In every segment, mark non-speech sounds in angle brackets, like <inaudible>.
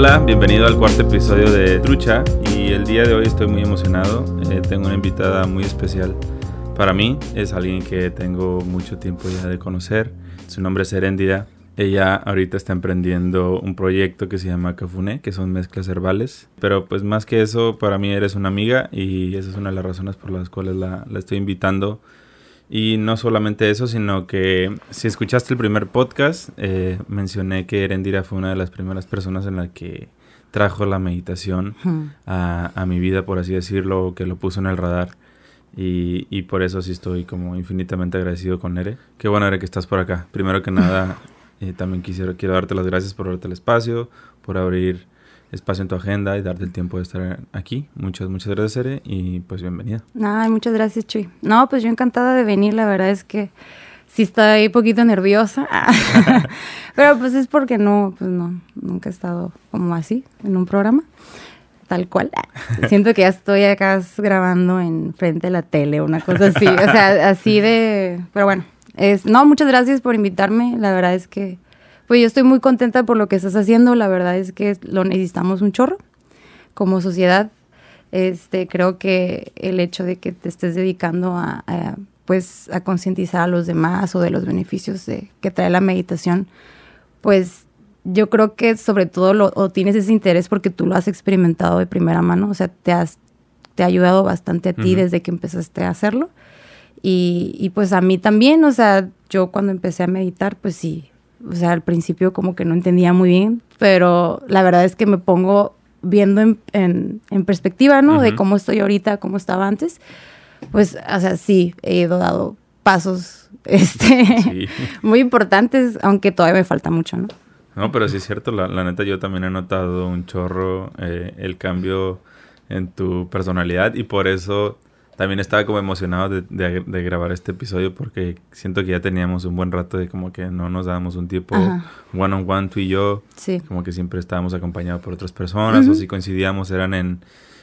Hola, bienvenido al cuarto episodio de Trucha y el día de hoy estoy muy emocionado. Eh, tengo una invitada muy especial para mí. Es alguien que tengo mucho tiempo ya de conocer. Su nombre es Heréndida. Ella ahorita está emprendiendo un proyecto que se llama Cafuné, que son mezclas herbales. Pero pues más que eso, para mí eres una amiga y esa es una de las razones por las cuales la, la estoy invitando. Y no solamente eso, sino que si escuchaste el primer podcast, eh, mencioné que Erendira fue una de las primeras personas en la que trajo la meditación a, a, mi vida, por así decirlo, que lo puso en el radar. Y, y, por eso sí estoy como infinitamente agradecido con Ere. Qué bueno, Ere, que estás por acá. Primero que nada, <laughs> eh, también quisiera, quiero darte las gracias por darte el espacio, por abrir espacio en tu agenda y darte el tiempo de estar aquí. Muchas, muchas gracias, Ere, y pues bienvenida. Ay, muchas gracias, Chuy. No, pues yo encantada de venir, la verdad es que sí estoy un poquito nerviosa, <laughs> pero pues es porque no, pues no, nunca he estado como así en un programa, tal cual. <laughs> Siento que ya estoy acá grabando en frente de la tele, una cosa así, o sea, así de, pero bueno, es, no, muchas gracias por invitarme, la verdad es que pues yo estoy muy contenta por lo que estás haciendo. La verdad es que lo necesitamos un chorro como sociedad. Este, creo que el hecho de que te estés dedicando a, a pues a concientizar a los demás o de los beneficios de, que trae la meditación, pues yo creo que sobre todo lo, o tienes ese interés porque tú lo has experimentado de primera mano, o sea, te has te ha ayudado bastante a ti uh -huh. desde que empezaste a hacerlo. Y, y pues a mí también, o sea, yo cuando empecé a meditar, pues sí, o sea, al principio como que no entendía muy bien, pero la verdad es que me pongo viendo en, en, en perspectiva, ¿no? Uh -huh. De cómo estoy ahorita, cómo estaba antes. Pues, o sea, sí, he ido dado pasos <laughs> este, sí. muy importantes, aunque todavía me falta mucho, ¿no? No, pero sí es cierto, la, la neta yo también he notado un chorro eh, el cambio en tu personalidad y por eso también estaba como emocionado de, de, de, grabar este episodio porque siento que ya teníamos un buen rato de como que no nos dábamos un tiempo one on one tú y yo. Sí. Como que siempre estábamos acompañados por otras personas uh -huh. o si coincidíamos eran en,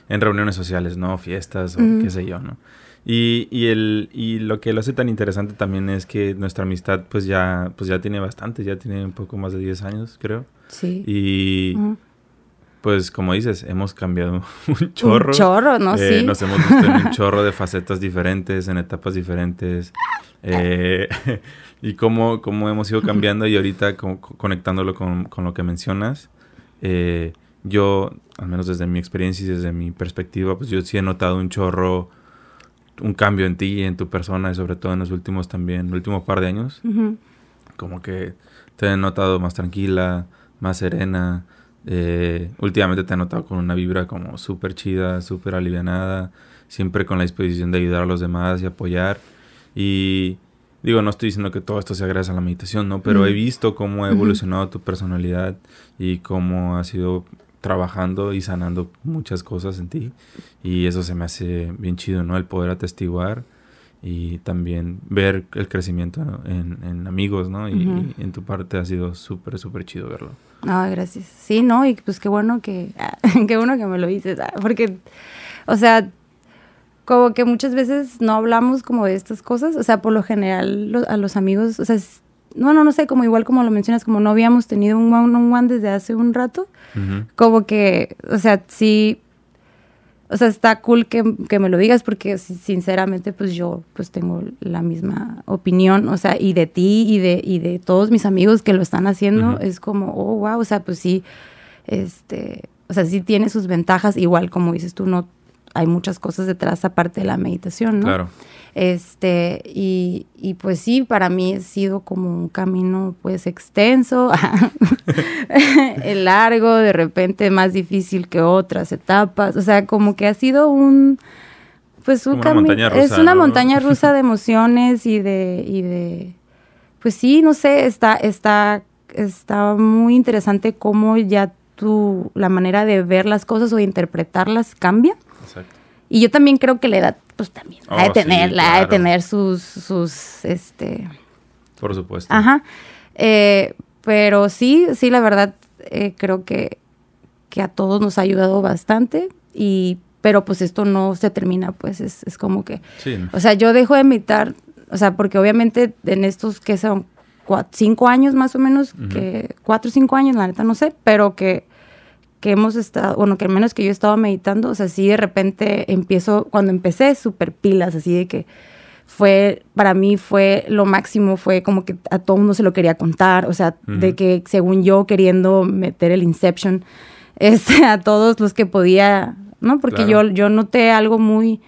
en, reuniones sociales, ¿no? Fiestas o uh -huh. qué sé yo, ¿no? Y, y, el, y lo que lo hace tan interesante también es que nuestra amistad pues ya, pues ya tiene bastante, ya tiene un poco más de 10 años, creo. Sí. Y... Uh -huh pues como dices, hemos cambiado <laughs> un chorro. Un chorro, ¿no? Eh, sí. Nos hemos visto en un <laughs> chorro de facetas diferentes, en etapas diferentes. Eh, <laughs> y cómo, cómo hemos ido cambiando y ahorita como, conectándolo con, con, lo que mencionas. Eh, yo, al menos desde mi experiencia y desde mi perspectiva, pues yo sí he notado un chorro, un cambio en ti, en tu persona, y sobre todo en los últimos también, el último par de años. Uh -huh. Como que te he notado más tranquila, más serena, eh, últimamente te he notado con una vibra como súper chida, súper alivianada, siempre con la disposición de ayudar a los demás y apoyar. Y digo, no estoy diciendo que todo esto sea gracias a la meditación, ¿no? Pero mm. he visto cómo ha evolucionado tu personalidad y cómo has ido trabajando y sanando muchas cosas en ti. Y eso se me hace bien chido, ¿no? El poder atestiguar y también ver el crecimiento en, en amigos, ¿no? Y, uh -huh. y, en tu parte ha sido súper, súper chido verlo. Ah, gracias. Sí, no, y pues qué bueno que, <laughs> qué bueno que me lo dices, ah, porque, o sea, como que muchas veces no hablamos como de estas cosas, o sea, por lo general lo, a los amigos, o sea, no, no, no sé, como igual como lo mencionas, como no habíamos tenido un one-on-one -on -one desde hace un rato, uh -huh. como que, o sea, sí o sea, está cool que, que, me lo digas porque sinceramente pues yo pues tengo la misma opinión, o sea, y de ti y de, y de todos mis amigos que lo están haciendo, uh -huh. es como, oh, wow, o sea, pues sí, este, o sea, sí tiene sus ventajas, igual como dices tú, no, hay muchas cosas detrás aparte de la meditación, ¿no? Claro. Este, y, y pues sí, para mí ha sido como un camino pues extenso, <laughs> largo, de repente más difícil que otras etapas, o sea, como que ha sido un, pues un camino, es una ¿no? montaña <laughs> rusa de emociones y de, y de, pues sí, no sé, está, está, está muy interesante cómo ya tu, la manera de ver las cosas o de interpretarlas cambia. Exacto. Y yo también creo que la edad pues también oh, ha de tener, sí, claro. claro. ha de tener sus, sus, este... Por supuesto. Ajá. Eh, pero sí, sí, la verdad, eh, creo que, que a todos nos ha ayudado bastante y pero pues esto no se termina, pues es, es como que... Sí. O sea, yo dejo de imitar, o sea, porque obviamente en estos que son cuatro, cinco años más o menos, uh -huh. que cuatro o cinco años, la neta no sé, pero que que hemos estado, bueno, que al menos que yo he estado meditando, o sea, sí de repente empiezo, cuando empecé, súper pilas, así de que fue, para mí fue lo máximo, fue como que a todo mundo se lo quería contar, o sea, de que según yo queriendo meter el Inception <laughs> este, a todos los que podía, ¿no? Porque yo, yo noté algo muy...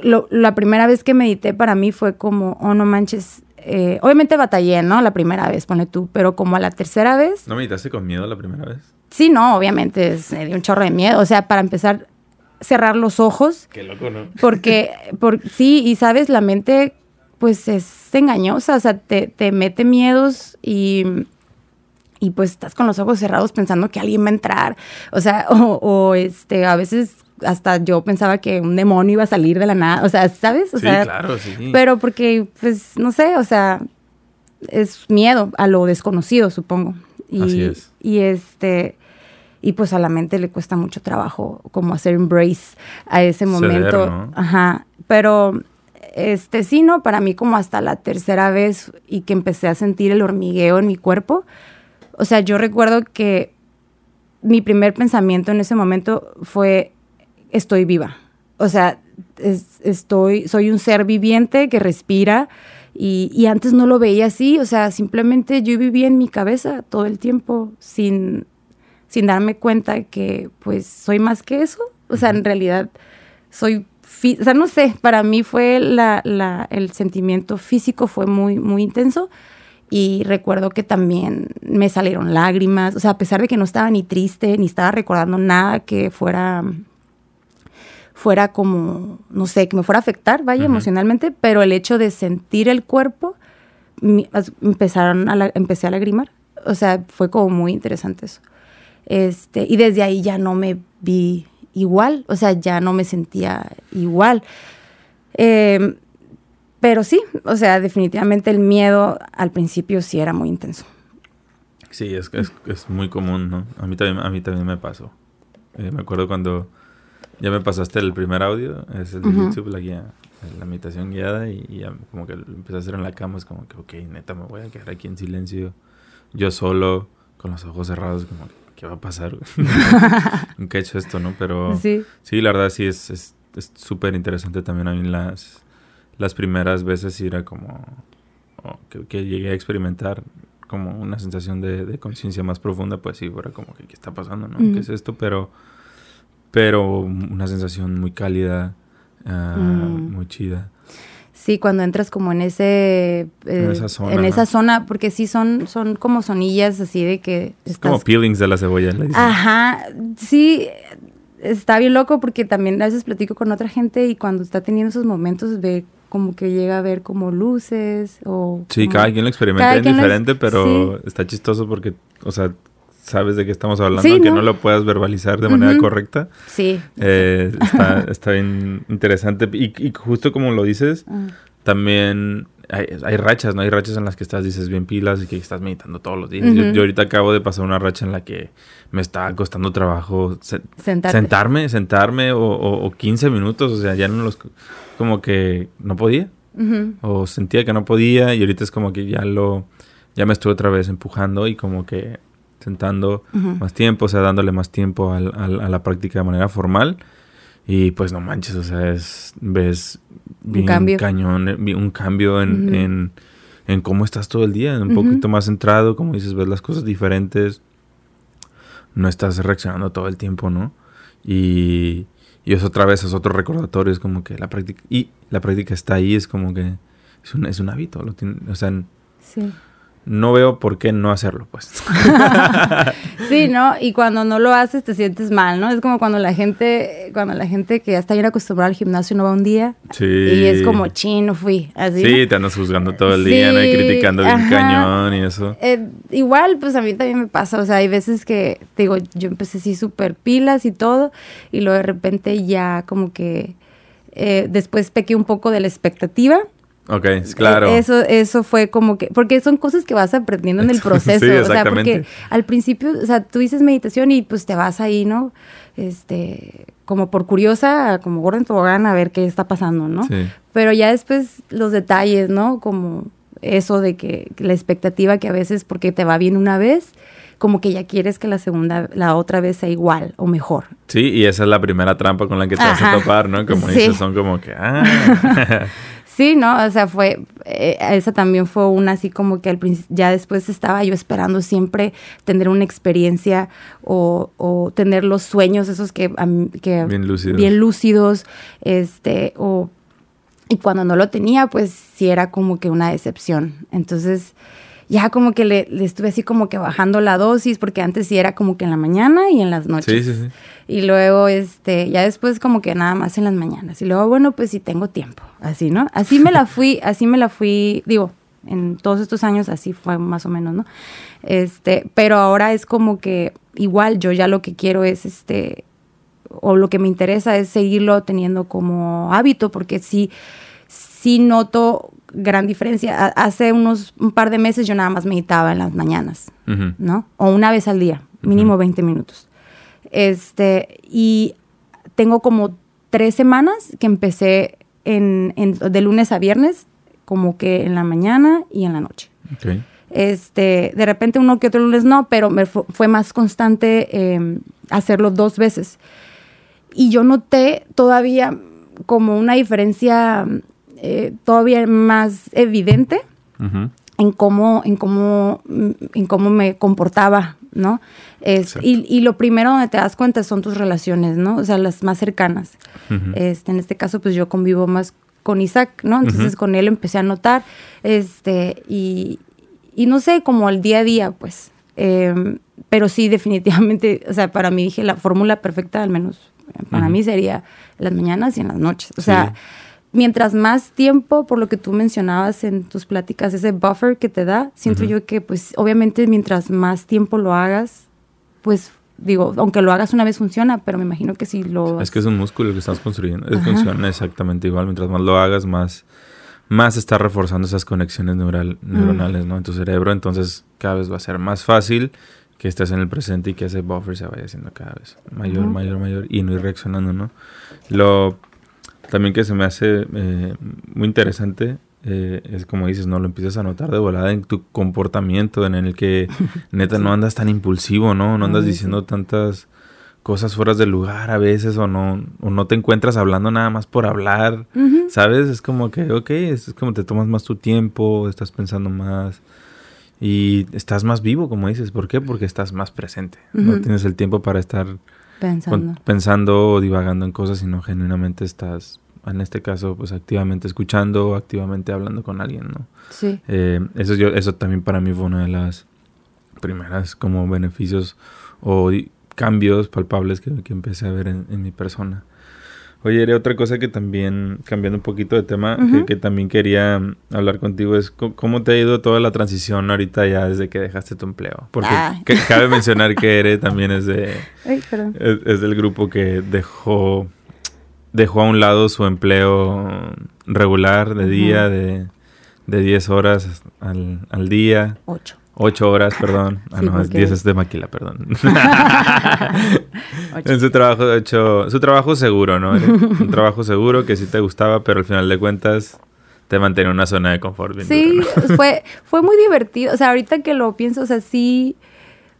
la primera vez que medité para mí fue como, oh, no manches, eh, obviamente batallé, ¿no? La primera vez, pone tú, pero como a la tercera vez... ¿No meditaste con miedo la primera vez? Sí, no, obviamente, me dio un chorro de miedo, o sea, para empezar, cerrar los ojos. Qué loco, ¿no? Porque, por, sí, y sabes, la mente pues es engañosa, o sea, te, te mete miedos y, y pues estás con los ojos cerrados pensando que alguien va a entrar, o sea, <laughs> o, este, a veces hasta yo pensaba que un demonio iba a salir de la nada, o sea, ¿sabes? O sí, sea, claro, sí. Pero porque, pues, no sé, o sea, es miedo a lo desconocido, supongo. Y, Así es. Y este, y pues a la mente le cuesta mucho trabajo como hacer embrace a ese momento. ¿no? Ajá, pero este sí, ¿no? Para mí como hasta la tercera vez y que empecé a sentir el hormigueo en mi cuerpo, o sea, yo recuerdo que mi primer pensamiento en ese momento fue, estoy viva. O sea, es, estoy, soy un ser viviente que respira y, y, antes no lo veía así, o sea, simplemente yo vivía en mi cabeza todo el tiempo sin, sin darme cuenta que pues soy más que eso. O sea, en realidad soy, o sea, no sé, para mí fue la, la, el sentimiento físico fue muy, muy intenso y recuerdo que también me salieron lágrimas, o sea, a pesar de que no estaba ni triste, ni estaba recordando nada que fuera fuera como, no sé, que me fuera a afectar, vaya, uh -huh. emocionalmente, pero el hecho de sentir el cuerpo, mi, empezaron a la, empecé a lagrimar. O sea, fue como muy interesante eso. Este, y desde ahí ya no me vi igual, o sea, ya no me sentía igual. Eh, pero sí, o sea, definitivamente el miedo al principio sí era muy intenso. Sí, es, es, es muy común, ¿no? A mí también, a mí también me pasó. Eh, me acuerdo cuando ya me pasaste el primer audio, es el de uh -huh. YouTube, la guía, la meditación guiada, y, y, ya como que lo empecé a hacer en la cama, es como que, ok, neta, me voy a quedar aquí en silencio, yo solo, con los ojos cerrados, como que, ¿qué va a pasar? <laughs> Nunca he hecho esto, ¿no? Pero sí, sí la verdad sí es súper es, interesante también a mí las, las primeras veces era como oh, que, que, llegué a experimentar como una sensación de, de conciencia más profunda, pues sí, fuera como que, ¿qué está pasando, no? ¿Qué es esto? Pero pero una sensación muy cálida, uh, mm. muy chida. Sí, cuando entras como en ese... Eh, en esa zona. En esa zona, porque sí son, son como sonillas así de que... Es estás... como peelings de la cebolla. Le dicen. Ajá, sí, está bien loco porque también a veces platico con otra gente y cuando está teniendo esos momentos ve como que llega a ver como luces o... Sí, como... cada quien lo experimenta diferente, es... pero sí. está chistoso porque, o sea, sabes de qué estamos hablando, sí, aunque ¿no? no lo puedas verbalizar de manera uh -huh. correcta. Sí. Eh, está, <laughs> está bien interesante. Y, y, justo como lo dices, uh. también hay, hay, rachas, ¿no? Hay rachas en las que estás, dices, bien pilas y que estás meditando todos los días. Uh -huh. yo, yo, ahorita acabo de pasar una racha en la que me está costando trabajo se sentarme, sentarme o, o, o, 15 minutos, o sea, ya no los... Como que no podía. O sentía que no podía y ahorita es como que ya lo... Ya me estuve otra vez empujando y como que sentando uh -huh. más tiempo, o sea, dándole más tiempo al, al, a la práctica de manera formal. Y pues no manches, o sea, es, ves bien un cambio. cañón, eh, un cambio en, uh -huh. en, en, cómo estás todo el día, un poquito más centrado, como dices, ves las cosas diferentes, no estás reaccionando todo el tiempo, ¿no? Y, y es otra vez, es otro recordatorio, es como que la práctica, y la práctica está ahí, es como que es un, es un hábito, lo tiene, o sea, sí no veo por qué no hacerlo, pues. <laughs> <laughs> sí, ¿no? Y cuando no lo haces te sientes mal, ¿no? Es como cuando la gente, cuando la gente que ya está bien acostumbrada al gimnasio no va un día. Sí. Y es como, chin, no fui. Así, sí, ¿no? te andas juzgando todo el día, ¿no? Y criticando bien ajá. cañón y eso. Eh, igual, pues a mí también me pasa. O sea, hay veces que, digo, yo empecé así súper pilas y todo, y luego de repente ya como que eh, después pequé un poco de la expectativa Ok, claro. Eso, eso fue como que, porque son cosas que vas aprendiendo en el <laughs> proceso. sí, o sea, porque al principio, o sea, tú dices meditación y pues te vas ahí, ¿no? Este, como por curiosa, como gordo en tobogán a ver qué está pasando, ¿no? Sí. Pero ya después los detalles, ¿no? Como eso de que la expectativa que a veces porque te va bien una vez, como que ya quieres que la segunda, la otra vez sea igual o mejor. Sí, y esa es la primera trampa con la que te vas a topar, ¿no? Como dices, son como que, ah. <laughs> Sí, ¿no? O sea, fue, eh, esa también fue una así como que al ya después estaba yo esperando siempre tener una experiencia o, o tener los sueños esos que, que bien lúcidos. bien lúcidos, este, o, y cuando no lo tenía, pues sí era como que una decepción. Entonces, ya como que le, estuve así como que bajando la dosis, porque antes sí era como que en la mañana y en las noches. Sí, sí, sí. Y luego, este, ya después como que nada más en las mañanas. Y luego, bueno, pues sí tengo tiempo, así, ¿no? Así me la <laughs> fui, así me la fui, digo, en todos estos años así fue más o menos, ¿no? Este, pero ahora es como que igual yo ya lo que quiero es, este, o lo que me interesa es seguirlo teniendo como hábito, porque sí, sí noto gran diferencia. Hace unos un par de meses yo nada más meditaba en las mañanas, ¿no? O una vez al día, mínimo 20 minutos. Este, y tengo como tres semanas que empecé en, de lunes a viernes, como que en la mañana y en la noche. Este, de repente uno que otro lunes no, pero me fue, más constante em, hacerlo dos veces. Y yo noté todavía como una diferencia eh, todavía más evidente en, cómo, en, cómo, en cómo me comportaba, ¿no? Es, y, y, lo primero donde te das cuenta son tus relaciones, ¿no? O sea, las más cercanas. este, en este caso, pues yo convivo más con Isaac, ¿no? Entonces con él empecé a notar, este, y, y no sé, como el día a día, pues. Em, pero sí, <laughs> definitivamente, o sea, para mí dije la fórmula perfecta, al menos para mí sería las mañanas y en las noches. O sea, mientras más tiempo, por lo que tú mencionabas en tus pláticas, ese buffer que te da, siento yo que pues obviamente mientras más tiempo lo hagas, pues digo, aunque lo hagas una vez funciona, pero me imagino que si lo... Es que es un músculo que estás construyendo, es, funciona exactamente igual, mientras más lo hagas, más, más estás reforzando esas conexiones neural, neuronales ¿no? en tu cerebro, entonces cada vez va a ser más fácil que estés en el presente y que ese buffer se vaya haciendo cada vez mayor, mayor, mayor y no ir reaccionando, ¿no? Lo también que se me hace eh, muy interesante eh, es como dices, no lo empiezas a notar de volada en tu comportamiento, en el que <laughs> neta no andas tan impulsivo, ¿no? No andas diciendo tantas cosas fuera del lugar a veces o no, o no te encuentras hablando nada más por hablar, ¿sabes? Es como que, ok, es como te tomas más tu tiempo, estás pensando más y estás más vivo, como dices. ¿Por qué? Porque estás más presente. No tienes el tiempo para estar Pensando. pensando o divagando en cosas, sino genuinamente estás, en este caso, pues activamente escuchando o activamente hablando con alguien, ¿no? Sí. Eh, eso, yo, eso también para mí fue una de las primeras como beneficios o cambios palpables que, empecé a ver en mi persona. Oye, otra cosa que también, cambiando un poquito de tema, que, también quería hablar contigo es cómo te ha ido toda la transición ahorita ya desde que dejaste tu empleo. Porque ah. cabe mencionar que Ere también es de <laughs> es, del grupo que dejó dejó a un lado su empleo regular de día de, de 10 horas al, al día. Ocho. Ocho horas, <laughs> perdón. Ah, no, es diez es de maquila, perdón. <laughs> en su trabajo, hecho, su trabajo seguro, ¿no? <laughs> Un trabajo seguro que sí te gustaba, pero al final de cuentas te mantenía en una zona de confort. sí, fue, fue muy divertido. O sea, ahorita que lo pienso, o sea, sí,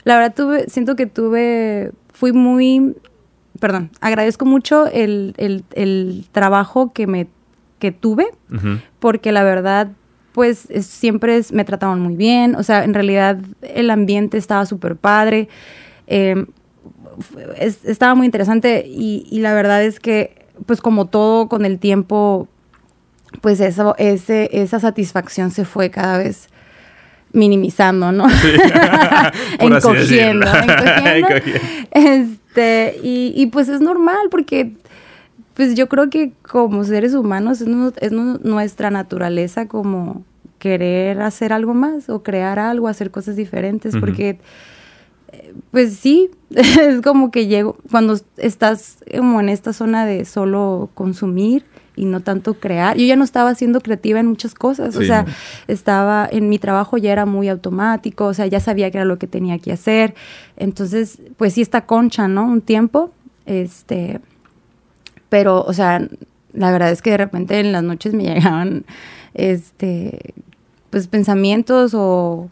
la verdad tuve, siento que tuve, fui muy, perdón, agradezco mucho el, el, el trabajo que me, que tuve, porque la verdad pues siempre me trataban muy bien, o sea, en realidad el ambiente estaba súper padre, em, estaba muy interesante y, la verdad es que, pues como todo con el tiempo, pues eso, ese, esa satisfacción se fue cada vez minimizando, ¿no? <laughs> encogiendo, <laughs> encogiendo. Este, y, y pues es normal porque pues yo creo que como seres humanos es, nuestra naturaleza como querer hacer algo más o crear algo, hacer cosas diferentes, porque eh, pues sí, <laughs> es como que llego, cuando estás como en esta zona de solo consumir y no tanto crear, yo ya no estaba siendo creativa en muchas cosas, o sea, estaba, en mi trabajo ya era muy automático, o sea, ya sabía que era lo que tenía que hacer, entonces, pues sí, esta concha, ¿no? Un tiempo, este pero, o sea, la verdad es que de repente en las noches me <laughs> llegaban, este, pues pensamientos o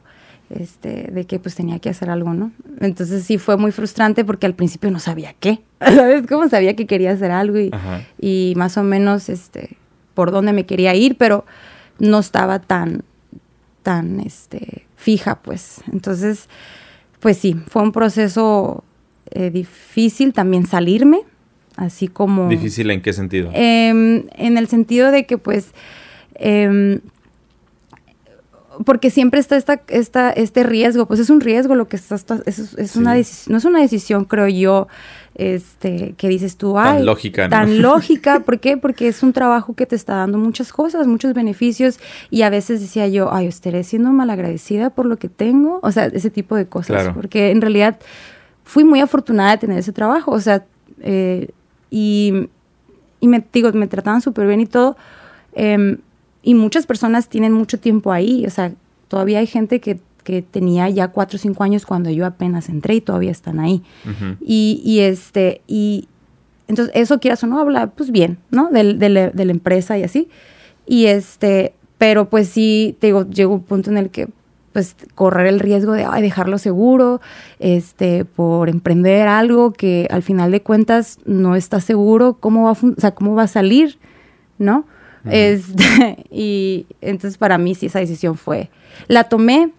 este, de que pues tenía que hacer algo, ¿no? Entonces sí fue muy frustrante porque al principio no sabía qué, <laughs> ¿sabes? Como sabía que quería hacer algo y, y, más o menos, este, por dónde me quería ir, pero no estaba tan, tan, este, fija, pues. Entonces, pues sí, fue un proceso eh, difícil también salirme, así como... ¿Difícil en qué sentido? Em, en el sentido de que pues... Em, porque siempre está esta, esta, este riesgo, pues es un riesgo lo que estás, es, es una no es una decisión, creo yo, este, que dices tú, ay, tan lógica, ¿no? Tan <laughs> lógica, ¿por qué? Porque es un trabajo que te está dando muchas cosas, muchos beneficios, y a veces decía yo, ay, estaré siendo malagradecida por lo que tengo, o sea, ese tipo de cosas, porque en realidad fui muy afortunada de tener ese trabajo, o sea, eh, y, y, me digo, me trataban súper bien y todo, eh, y muchas personas tienen mucho tiempo ahí, o sea, todavía hay gente que, que tenía ya cuatro o cinco años cuando yo apenas entré y todavía están ahí. y, y, este, y entonces eso quieras o no, habla pues bien, ¿no? De, de, la empresa y así. Y este, pero pues sí, te digo, llegó un punto en el que pues correr el riesgo de ay, dejarlo seguro, este, por emprender algo que al final de cuentas no está seguro cómo va a, o sea, cómo va a salir, ¿no? este, <laughs> y entonces para mí sí esa decisión fue, la tomé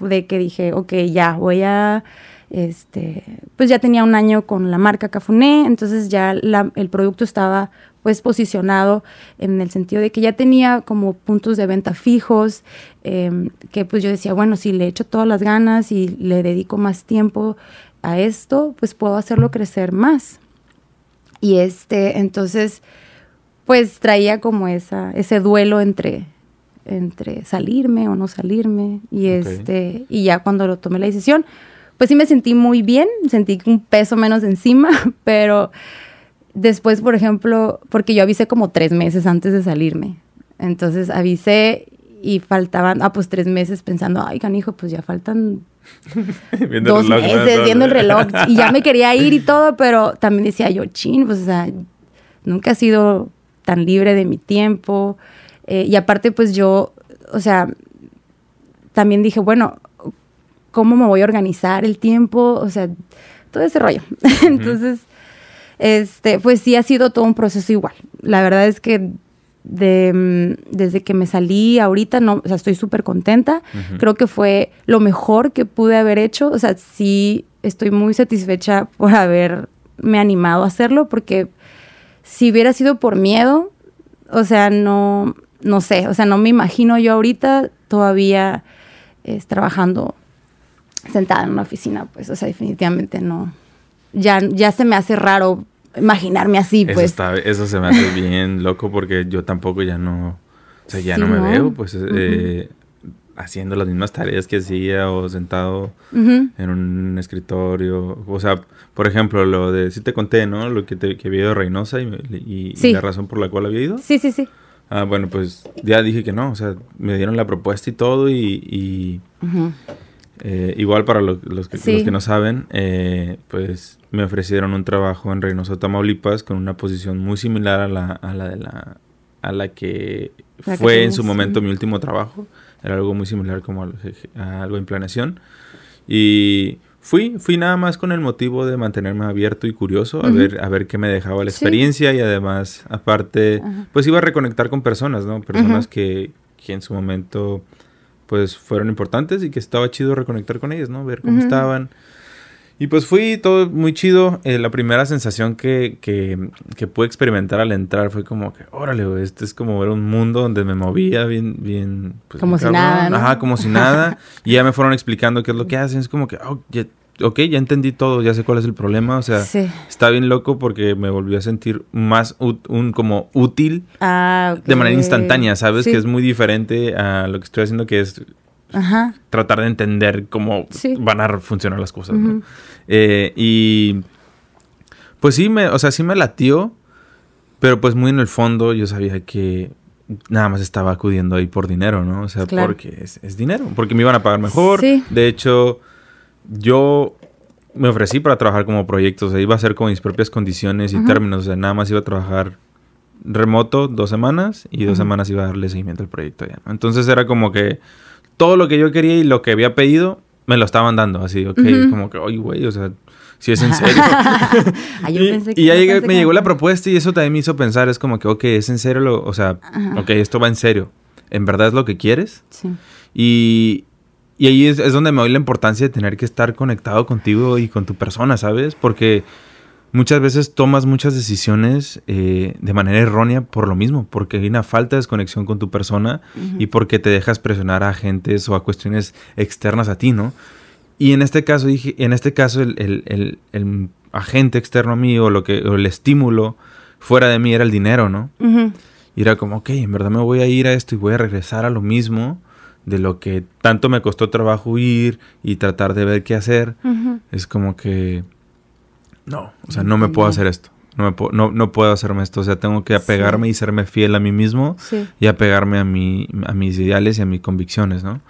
de que dije, ok, ya voy a, este, pues ya tenía un año con la marca Cafuné, entonces ya el producto estaba pues posicionado en el sentido de que ya tenía como puntos de venta fijos, em, que pues yo decía, bueno, si le echo todas las ganas y le dedico más tiempo a esto, pues puedo hacerlo crecer más. Y este, entonces, pues traía como esa, ese duelo entre, entre salirme o no salirme. Y este, y ya cuando lo tomé la decisión, pues sí me sentí muy bien, sentí un peso menos encima, <laughs> pero después, por ejemplo, porque yo avisé como tres meses antes de salirme. Entonces avisé y faltaban, ah, pues tres meses pensando, ay, canijo, pues ya faltan <laughs> dos meses viendo el reloj. <laughs> Y ya me quería ir y todo, pero también decía yo, chin, pues o sea, nunca ha sido tan libre de mi tiempo. Eh, y aparte, pues yo, o sea, también dije, bueno, ¿cómo me voy a organizar el tiempo? O sea, todo ese rollo. <laughs> Entonces, este, pues sí ha sido todo un proceso igual. La verdad es que de, mm, desde que me salí ahorita, no, o sea, estoy súper contenta. Creo que fue lo mejor que pude haber hecho. O sea, sí estoy muy satisfecha por haberme animado a hacerlo porque si hubiera sido por miedo, o sea, no, no sé, o sea, no me imagino yo ahorita todavía es, trabajando sentada en una oficina, pues, o sea, definitivamente no. Ya, ya se me hace raro imaginarme así, pues. Eso, se me hace bien <laughs> loco porque yo tampoco ya no, o sea, ya no me veo, pues, eh, haciendo las mismas tareas que hacía o sentado en un escritorio. O sea, por ejemplo, lo de, sí te conté, ¿no? Lo que, te, que había ido a Reynosa y, la razón por la cual había ido. Sí, sí, sí. Ah, bueno, pues ya dije que no, o sea, me dieron la propuesta y todo y... Eh, igual para los, que, los que no saben, eh, pues me ofrecieron un trabajo en Reynosa, Tamaulipas, con una posición muy similar a la, a la de la, a la que fue en su momento mi último trabajo. Era algo muy similar como a algo en planeación. Y fui, fui nada más con el motivo de mantenerme abierto y curioso, a, ver, a ver qué me dejaba la experiencia y además, aparte, pues iba a reconectar con personas, ¿no? Personas que, que, en su momento, pues fueron importantes y que estaba chido reconectar con ellas, ¿no? Ver cómo estaban. Y pues fui todo muy chido. Eh, la primera sensación que, que, que, pude experimentar al entrar fue como que, órale, este es como ver un mundo donde me movía bien, bien. Pues, como si nada. ¿no? Ajá, como si nada. <laughs> y ya me fueron explicando qué es lo que hacen. Es como que, oh, ya, ok, ya entendí todo, ya sé cuál es el problema. O sea, está bien loco porque me volvió a sentir más un como útil ah, de manera instantánea, ¿sabes? Que es muy diferente a lo que estoy haciendo, que es tratar de entender cómo van a funcionar las cosas. ¿no? Eh, y pues sí, me, o sea, sí me latió, pero pues muy en el fondo yo sabía que nada más estaba acudiendo ahí por dinero, ¿no? O sea, porque es, dinero, porque me iban a pagar mejor. De hecho, yo me ofrecí para trabajar como proyecto, o sea, iba a ser con mis propias condiciones y términos, o sea, nada más iba a trabajar remoto dos semanas y dos semanas iba a darle seguimiento al proyecto ya. Entonces era como que todo lo que yo quería y lo que había pedido, me lo estaban dando. Así, ok, es como que, oye, güey, o sea, si es en <laughs> serio. Ah, yo y pensé y ya llegué- me que- llegó la propuesta y eso también me hizo pensar, es como que, ok, es en serio, lo, o sea, ok, esto va en serio. ¿En verdad es lo que quieres? Sí. Y, y ahí es, es donde me doy la importancia de tener que estar conectado contigo y con tu persona, ¿sabes? Porque muchas veces tomas muchas decisiones eh, de manera errónea por lo mismo, porque hay una falta de desconexión con tu persona y porque te dejas presionar a agentes o a cuestiones externas a ti, ¿no? Y en este caso, dije, en este caso el, el- el- el agente externo a mí o, lo que, o el estímulo fuera de mí era el dinero, ¿no? Y era como, ok, en verdad me voy a ir a esto y voy a regresar a lo mismo de lo que tanto me costó trabajo ir y tratar de ver qué hacer. Es como que, no, o sea, no me puedo hacer esto. No, me puedo, no, no puedo hacerme esto. O sea, tengo que apegarme y serme fiel a mí mismo Sí. y apegarme a, mi, a mis ideales y a mis convicciones, ¿no?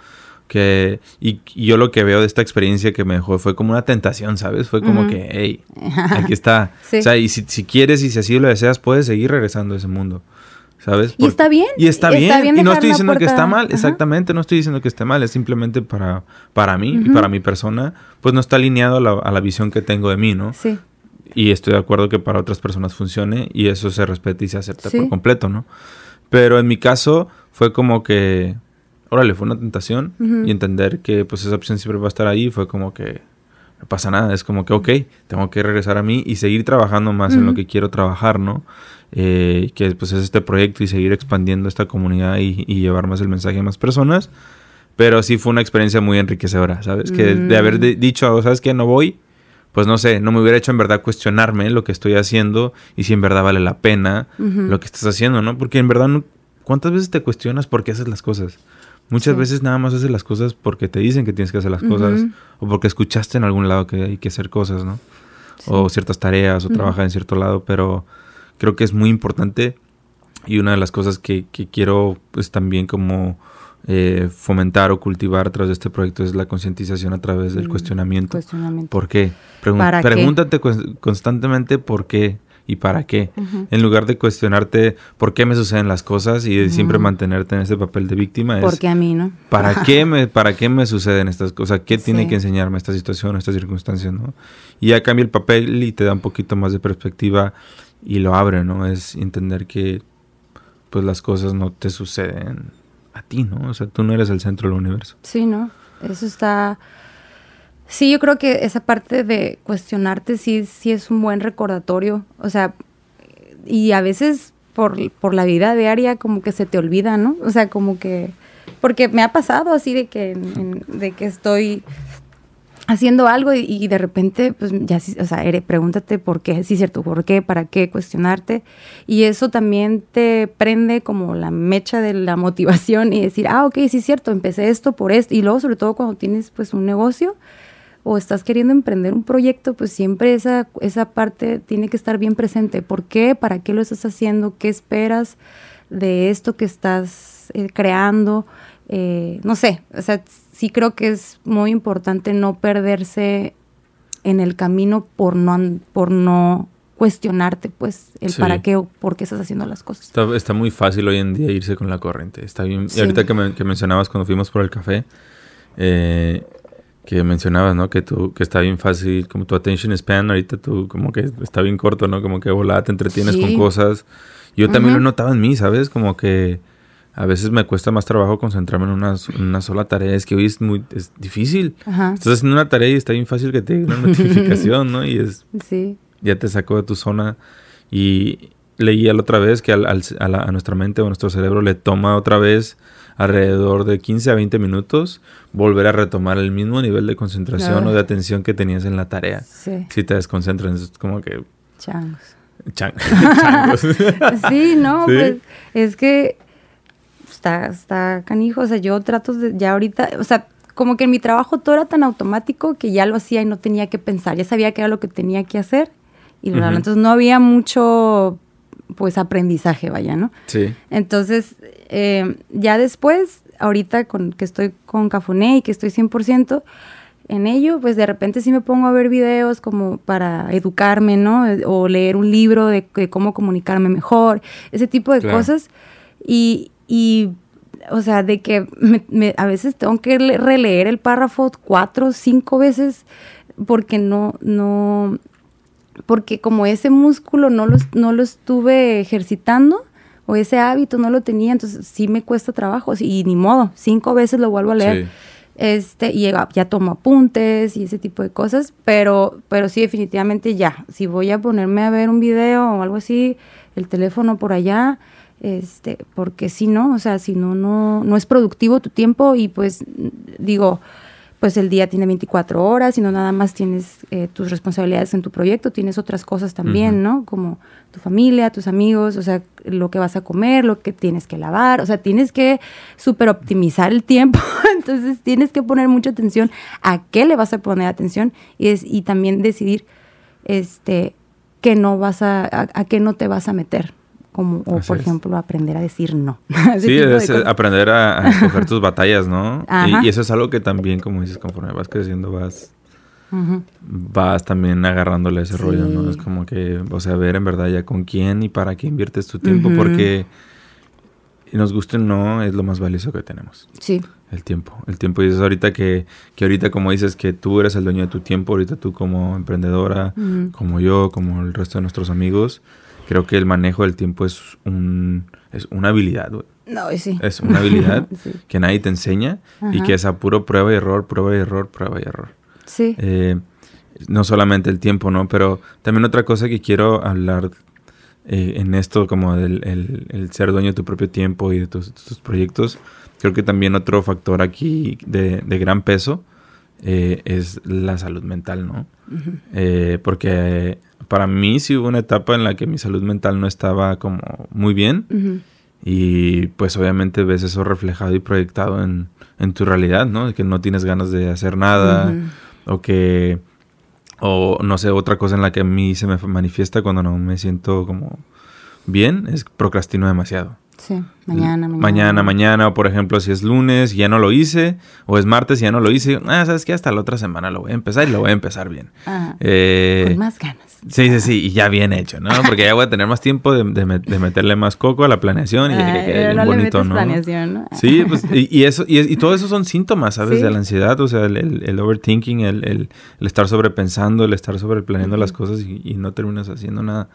Que, y, y yo lo que veo de esta experiencia que me dejó fue como una tentación, ¿sabes? Fue como que, hey, <laughs> aquí está. Sí. O sea, y si, si quieres y si así lo deseas, puedes seguir regresando a ese mundo, ¿sabes? Y está bien. Y está Está bien. bien y no estoy diciendo que puerta- está mal, Ajá. exactamente, no estoy diciendo que esté mal, es simplemente para, para mí y Ujú. para mi persona, pues no está alineado a la, a la visión que tengo de mí, ¿no? Sí. Y estoy de acuerdo que para otras personas funcione y eso se respeta y se acepta Sí. por completo, ¿no? Pero en mi caso fue como que, órale, fue una tentación Ujú. y entender que pues esa opción siempre va a estar ahí fue como que no pasa nada, es como que, ok, tengo que regresar a mí y seguir trabajando más en lo que quiero trabajar, ¿no? Eh, que pues es este proyecto y seguir expandiendo esta comunidad y, y llevar más el mensaje a más personas. Pero sí fue una experiencia muy enriquecedora, ¿sabes? Que de haber Mm. de- dicho, ¿sabes qué? No voy, pues no sé, no me hubiera hecho en verdad cuestionarme lo que estoy haciendo y si en verdad vale la pena lo que estás haciendo, ¿no? Porque en verdad, ¿cuántas veces te cuestionas por qué haces las cosas? Muchas Sí. veces nada más haces las cosas porque te dicen que tienes que hacer las cosas o porque escuchaste en algún lado que hay que hacer cosas, ¿no? O ciertas tareas o trabajar en cierto lado, pero creo que es muy importante y una de las cosas que, que quiero pues también como eh, fomentar o cultivar a través de este proyecto es la concientización a través del Mm, cuestionamiento. Cuestionamiento. ¿Por qué? Pregun- ¿Para qué? pregúntate cons- constantemente por qué y para qué. Ujú. En lugar de cuestionarte por qué me suceden las cosas y de siempre mantenerte en ese papel de víctima, es Porque a mí, ¿no? ¿para <laughs> qué me para qué me suceden estas cosas? ¿Qué tiene Sí. que enseñarme esta situación, estas circunstancias, no? Y ya cambia el papel y te da un poquito más de perspectiva y lo abre, ¿no? Es entender que pues las cosas no te suceden a ti, ¿no? O sea, tú no eres el centro del universo. Sí, ¿no? Eso está... Sí, yo creo que esa parte de cuestionarte sí, sí es un buen recordatorio. O sea, y a veces por, por la vida diaria como que se te olvida, ¿no? O sea, como que... Porque me ha pasado así de que, en- de que estoy haciendo algo y, de repente, pues ya, o sea, ere- pregúntate por qué, sí, cierto, por qué, para qué, cuestionarte. Y eso también te prende como la mecha de la motivación y decir, ah, ok, sí, cierto, empecé esto por esto. Y luego, sobre todo, cuando tienes pues un negocio o estás queriendo emprender un proyecto, pues siempre esa, esa parte tiene que estar bien presente. ¿Por qué? ¿Para qué lo estás haciendo? ¿Qué esperas de esto que estás eh, creando? Eh, no sé, o sea, sí creo que es muy importante no perderse en el camino por no, por no cuestionarte, pues, el Sí. para qué o por qué estás haciendo las cosas. Está, está muy fácil hoy en día irse con la corriente. Está bien. Sí. Y ahorita que, me- que mencionabas cuando fuimos por el café, eh, que mencionabas, ¿no? Que tú, que está bien fácil, como tu attention span, ahorita tú como que está bien corto, ¿no? Como que volada, te entretienes Sí. con cosas. Yo también lo he Ujú. notado en mí, ¿sabes? Como que a veces me cuesta más trabajo concentrarme en una, una sola tarea. Es que hoy es muy es difícil. Ajá. Estás haciendo una tarea y está bien fácil que te llegue una <laughs> notificación, ¿no? Y es, Sí. ya te sacó de tu zona. Y leía la otra vez que al- al- a, la- a nuestra mente o a nuestro cerebro le toma otra vez alrededor de 15 a 20 minutos volver a retomar el mismo nivel de concentración o de atención que tenías en la tarea. Sí. Si te desconcentras, es como que... Changos. chan- <laughs> changos. <laughs> Sí, no, ¿Sí? pues es que está, está canijo. O sea, yo trato de, ya ahorita, o sea, como que en mi trabajo todo era tan automático que ya lo hacía y no tenía que pensar. Ya sabía que era lo que tenía que hacer. Y lo- Ujú. entonces no había mucho, pues, aprendizaje, vaya, ¿no? sí. Entonces, eh, ya después, ahorita con, que estoy con Cafuné y que estoy 100% en ello, pues de repente sí me pongo a ver videos como para educarme, ¿no? Eh, O leer un libro de, de cómo comunicarme mejor, ese tipo de Claro. cosas. Y, y o sea, de que me, a veces tengo que releer el párrafo cuatro cinco veces porque no, no, porque como ese músculo no lo, no lo estuve ejercitando o ese hábito no lo tenía, entonces sí me cuesta trabajo y ni modo, cinco veces lo vuelvo a leer. Este, y ya, ya, tomo apuntes y ese tipo de cosas, pero, pero sí, definitivamente ya. Si voy a ponerme a ver un video o algo así, el teléfono por allá, este, porque si no, o sea, si no, no, no es productivo tu tiempo y pues digo, pues el día tiene 24 horas y no nada más tienes eh, tus responsabilidades en tu proyecto, tienes otras cosas también, ¿no? Como tu familia, tus amigos, o sea, lo que vas a comer, lo que tienes que lavar, o sea, tienes que súper optimizar el tiempo, <laughs> entonces tienes que poner mucha atención a qué le vas a poner atención y, es, y también decidir, este, que no vas a, a qué no te vas a meter, como, o por ejemplo, aprender a decir no. <laughs> sí, es aprender a, escoger tus batallas, ¿no? Y, eso es algo que también, como dices, conforme vas creciendo, vas, vas también agarrándole ese rollo, ¿no? Es como que, o sea, ver en verdad ya con quién y para qué inviertes tu tiempo, porque nos guste o no, es lo más valioso que tenemos. Sí. El tiempo. El tiempo. Y es ahorita que, que ahorita, como dices, que tú eres el dueño de tu tiempo, ahorita tú como emprendedora, como yo, como el resto de nuestros amigos, creo que el manejo del tiempo es un es una habilidad, No, sí. Es una habilidad <laughs> que nadie te enseña y que es a puro prueba y error, prueba y error, prueba y error. Sí. Eh, no solamente el tiempo, ¿no? Pero también otra cosa que quiero hablar eh, en esto, como del el, ser dueño de tu propio tiempo y de tus, proyectos, creo que también otro factor aquí de, de gran peso eh, es la salud mental, ¿no? porque para mí sí hubo una etapa en la que mi salud mental no estaba como muy bien. Y pues obviamente ves eso reflejado y proyectado en, tu realidad, ¿no? Que no tienes ganas de hacer nada o que, o no sé, otra cosa en la que a mí se me manifiesta cuando no me siento como bien es procrastino demasiado. Sí, mañana, mañana. Mañana, mañana, o por ejemplo, si es lunes y ya no lo hice, o es martes y ya no lo hice, ah, sabes que hasta la otra semana lo voy a empezar y lo voy a empezar bien. Eh, Con más ganas. Sí, sí, sí, y ya bien hecho, ¿no? <laughs> Porque ya voy a tener más tiempo de, meterle más coco a la planeación y que quede bien bonito, ¿no? Planeación, Sí, pues, y, eso, y, todo eso son síntomas, ¿sabes? De la ansiedad, o sea, el, overthinking, el, estar sobrepensando, el estar sobreplaneando las cosas y, no terminas haciendo nada.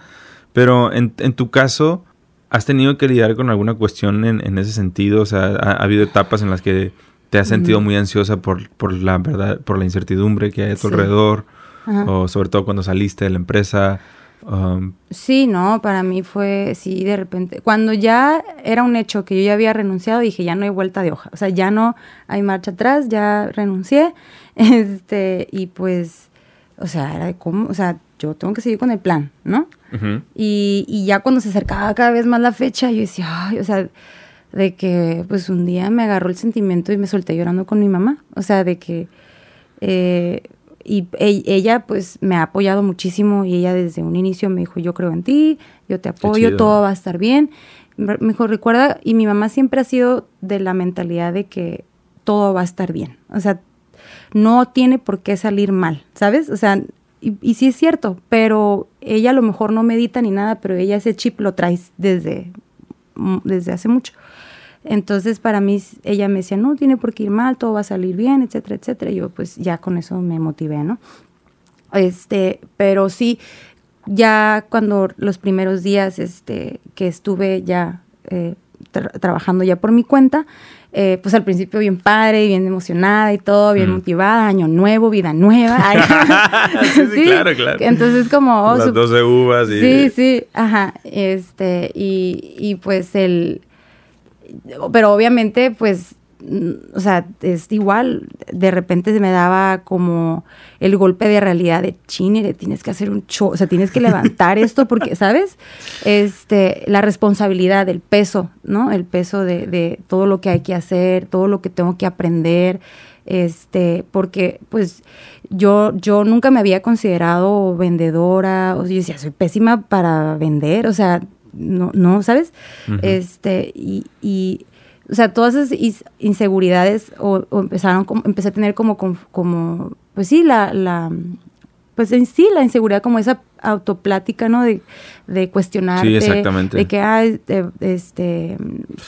Pero en, en tu caso ¿Has tenido que lidiar con alguna cuestión en, ese sentido? O sea, ha, habido etapas en las que te has sentido muy ansiosa por, por la verdad, por la incertidumbre que hay a tu alrededor, o sobre todo cuando saliste de la empresa. Um, sí, no, para mí fue, sí, de repente, cuando ya era un hecho que yo ya había renunciado, dije, ya no hay vuelta de hoja, o sea, ya no hay marcha atrás, ya renuncié, <laughs> este, y pues, o sea, era como, o sea, yo tengo que seguir con el plan, ¿no? y, y, ya cuando se acercaba cada vez más la fecha, yo decía, ay, o sea, de que pues un día me agarró el sentimiento y me solté llorando con mi mamá, o sea, de que... Eh, y ella pues me ha apoyado muchísimo y ella desde un inicio me dijo, yo creo en ti, yo te apoyo, todo va a estar bien. Me dijo, recuerda, y mi mamá siempre ha sido de la mentalidad de que todo va a estar bien. O sea, no tiene por qué salir mal, ¿sabes? O sea, y, sí es cierto, pero ella a lo mejor no medita ni nada, pero ella ese chip lo trae desde, desde hace mucho. Entonces para mí ella me decía, no, tiene por qué ir mal, todo va a salir bien, etcétera, etcétera. Y yo pues ya con eso me motivé, ¿no? Este, pero sí, ya cuando los primeros días este, que estuve ya eh, trabajando ya por mi cuenta, eh, pues al principio bien padre, bien emocionada y todo, bien mm. motivada, año nuevo, vida nueva. <laughs> sí, <laughs> sí, claro, claro. Entonces como... Oh, Las 12 uvas y... Sí, sí, ajá. Este, y, y pues el... Pero obviamente pues Mm, o sea, es igual, de repente se me daba como el golpe de realidad de chine, tienes que hacer un show, o sea, tienes que levantar <laughs> esto porque, ¿sabes? Este, la responsabilidad, el peso, ¿no? El peso de, de, todo lo que hay que hacer, todo lo que tengo que aprender, este, porque pues yo, yo nunca me había considerado vendedora, o sea, yo decía, soy pésima para vender, o sea, no, no, ¿sabes? Este, y, y o sea, todas esas inseguridades o, empezaron, empecé a tener como, como, pues sí, la, la, pues en sí la inseguridad como esa autoplática, ¿no? De, de. Sí, exactamente. De que, ah, de, este,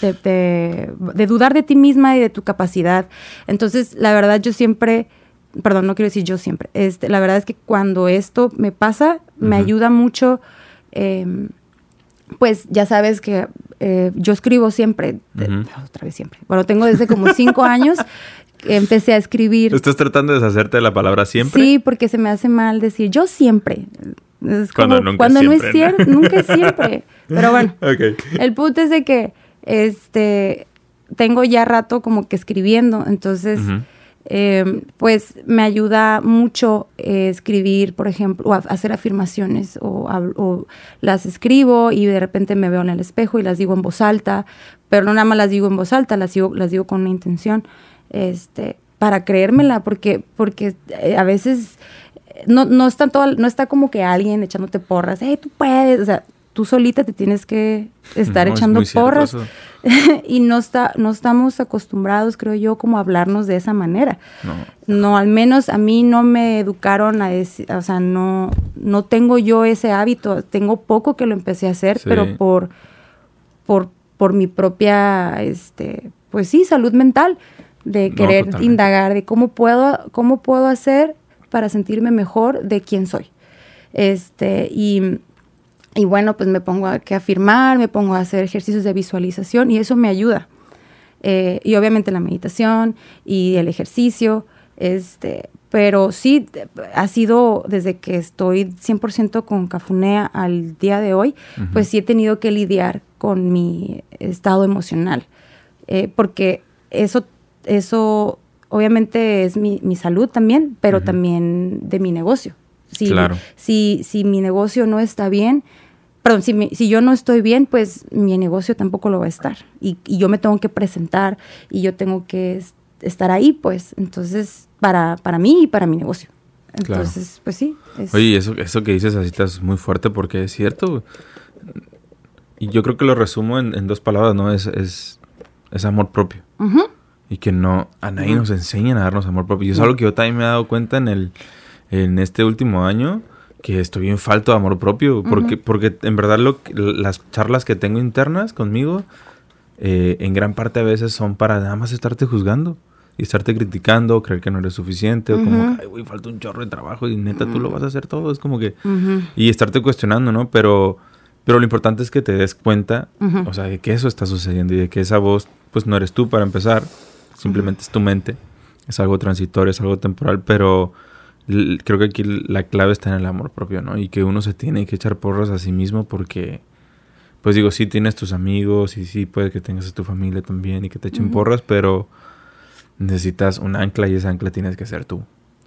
de, de- de dudar de ti misma y de tu capacidad. Entonces, la verdad, yo siempre, perdón, no quiero decir yo siempre, este, la verdad es que cuando esto me pasa, me ayuda mucho, eh, pues ya sabes que eh, yo escribo siempre, Ujú. otra vez siempre, bueno, tengo desde como cinco años que empecé a escribir. ¿Estás tratando de deshacerte de la palabra siempre? Sí, porque se me hace mal decir yo siempre. Es Cuando como- nunca cuando no es siempre, ¿no? cierto, nunca es siempre. Pero bueno, <laughs> el punto es de que este tengo ya rato como que escribiendo, entonces. Eh, pues me ayuda mucho eh, escribir, por ejemplo, o hacer afirmaciones o, las escribo y de repente me veo en el espejo y las digo en voz alta, pero no nada más las digo en voz alta, las digo, las digo con una intención, este, para creérmela, porque, porque eh, a veces no, no está todo, no está como que alguien echándote porras, hey, tú puedes, o sea, tú solita te tienes que estar No, echando porras <laughs> y no está, no estamos acostumbrados, creo yo, como a hablarnos de esa manera. No. No, al menos a mí no me educaron a decir, o sea, no, no tengo yo ese hábito, tengo poco que lo empecé a hacer, Sí. pero por, por, por mi propia, este, pues sí, salud mental, de querer indagar de cómo puedo, cómo puedo hacer para sentirme mejor de quién soy. Este, y, y bueno, pues me pongo a que afirmar, me pongo a hacer ejercicios de visualización y eso me ayuda. Eh, y obviamente la meditación y el ejercicio, este, pero sí, ha sido desde que estoy 100% con Cafunea al día de hoy, pues sí he tenido que lidiar con mi estado emocional, Eh, porque eso, eso obviamente es mi, mi salud también, pero también de mi negocio. Si, Claro. si, si mi negocio no está bien, perdón, si, mi- si yo no estoy bien, pues mi negocio tampoco lo va a estar. Y, y yo me tengo que presentar y yo tengo que es- estar ahí, pues, entonces, para, para mí y para mi negocio. Claro. Entonces, pues sí. es- Oye, eso, eso que dices así es muy fuerte porque es cierto. Y yo creo que lo resumo en, en dos palabras, ¿no? Es, es, es amor propio. Y que no, a nadie nos enseñan a darnos amor propio. Y es algo que yo también me he dado cuenta en el, en este último año, que estoy bien falto de amor propio. Porque, porque en verdad lo, las charlas que tengo internas conmigo, eh, en gran parte a veces son para nada más estarte juzgando. Y estarte criticando, creer que no eres suficiente, o como, Ujú. que, ay, güey, falta un chorro de trabajo y neta tú lo vas a hacer todo. Es como que, y estarte cuestionando, ¿no? Pero, pero lo importante es que te des cuenta, o sea, de que eso está sucediendo y de que esa voz, pues no eres tú para empezar, simplemente es tu mente, es algo transitorio, es algo temporal, pero creo que aquí la clave está en el amor propio, ¿no? Y que uno se tiene que echar porras a sí mismo porque, pues digo, sí tienes tus amigos y sí puede que tengas a tu familia también y que te echen Ujú. porras, pero necesitas un ancla y esa ancla tienes que ser tú.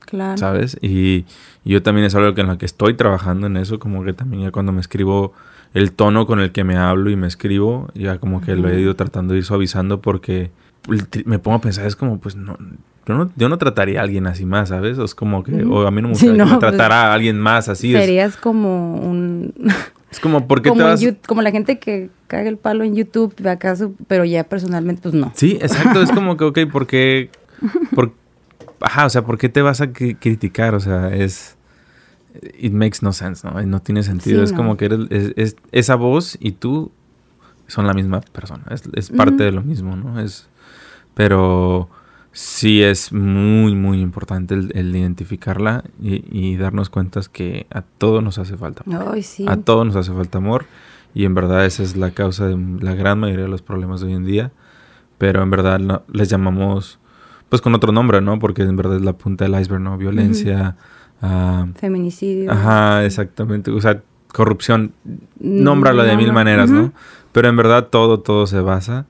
claro. ¿sabes? Y, y yo también es algo que en lo que estoy trabajando en eso, como que también ya cuando me escribo el tono con el que me hablo y me escribo, ya como que lo he ido tratando de ir suavizando porque me pongo a pensar, es como, pues no, yo no, yo no trataría a alguien así más, ¿sabes? O es como que, o a mí no me Sí, gustaría no, pues, a alguien más así. Es, Serías como un... <laughs> es como, ¿por qué como, te vas? Como la gente que caga el palo en YouTube, acaso, pero ya personalmente, pues no. Sí, exacto, es como que, ok, <laughs> ¿por qué? Por, ajá, o sea, ¿por qué te vas a cri- criticar? O sea, es... It makes no sense, ¿no? No tiene sentido. Sí, es no. como que eres, es, es- esa voz y tú son la misma persona. Es, es parte de lo mismo, ¿no? Es, pero sí es muy, muy importante el, el identificarla y, y darnos cuenta que a todos nos hace falta amor. Ay, sí. A todos nos hace falta amor y en verdad esa es la causa de la gran mayoría de los problemas de hoy en día. Pero en verdad no- les llamamos pues con otro nombre, ¿no? Porque en verdad es la punta del iceberg, ¿no? Violencia, ah, Feminicidio. ajá, exactamente. O sea, corrupción, Mm, nómbralo de no, mil no. maneras. ¿no? Pero en verdad todo, todo se basa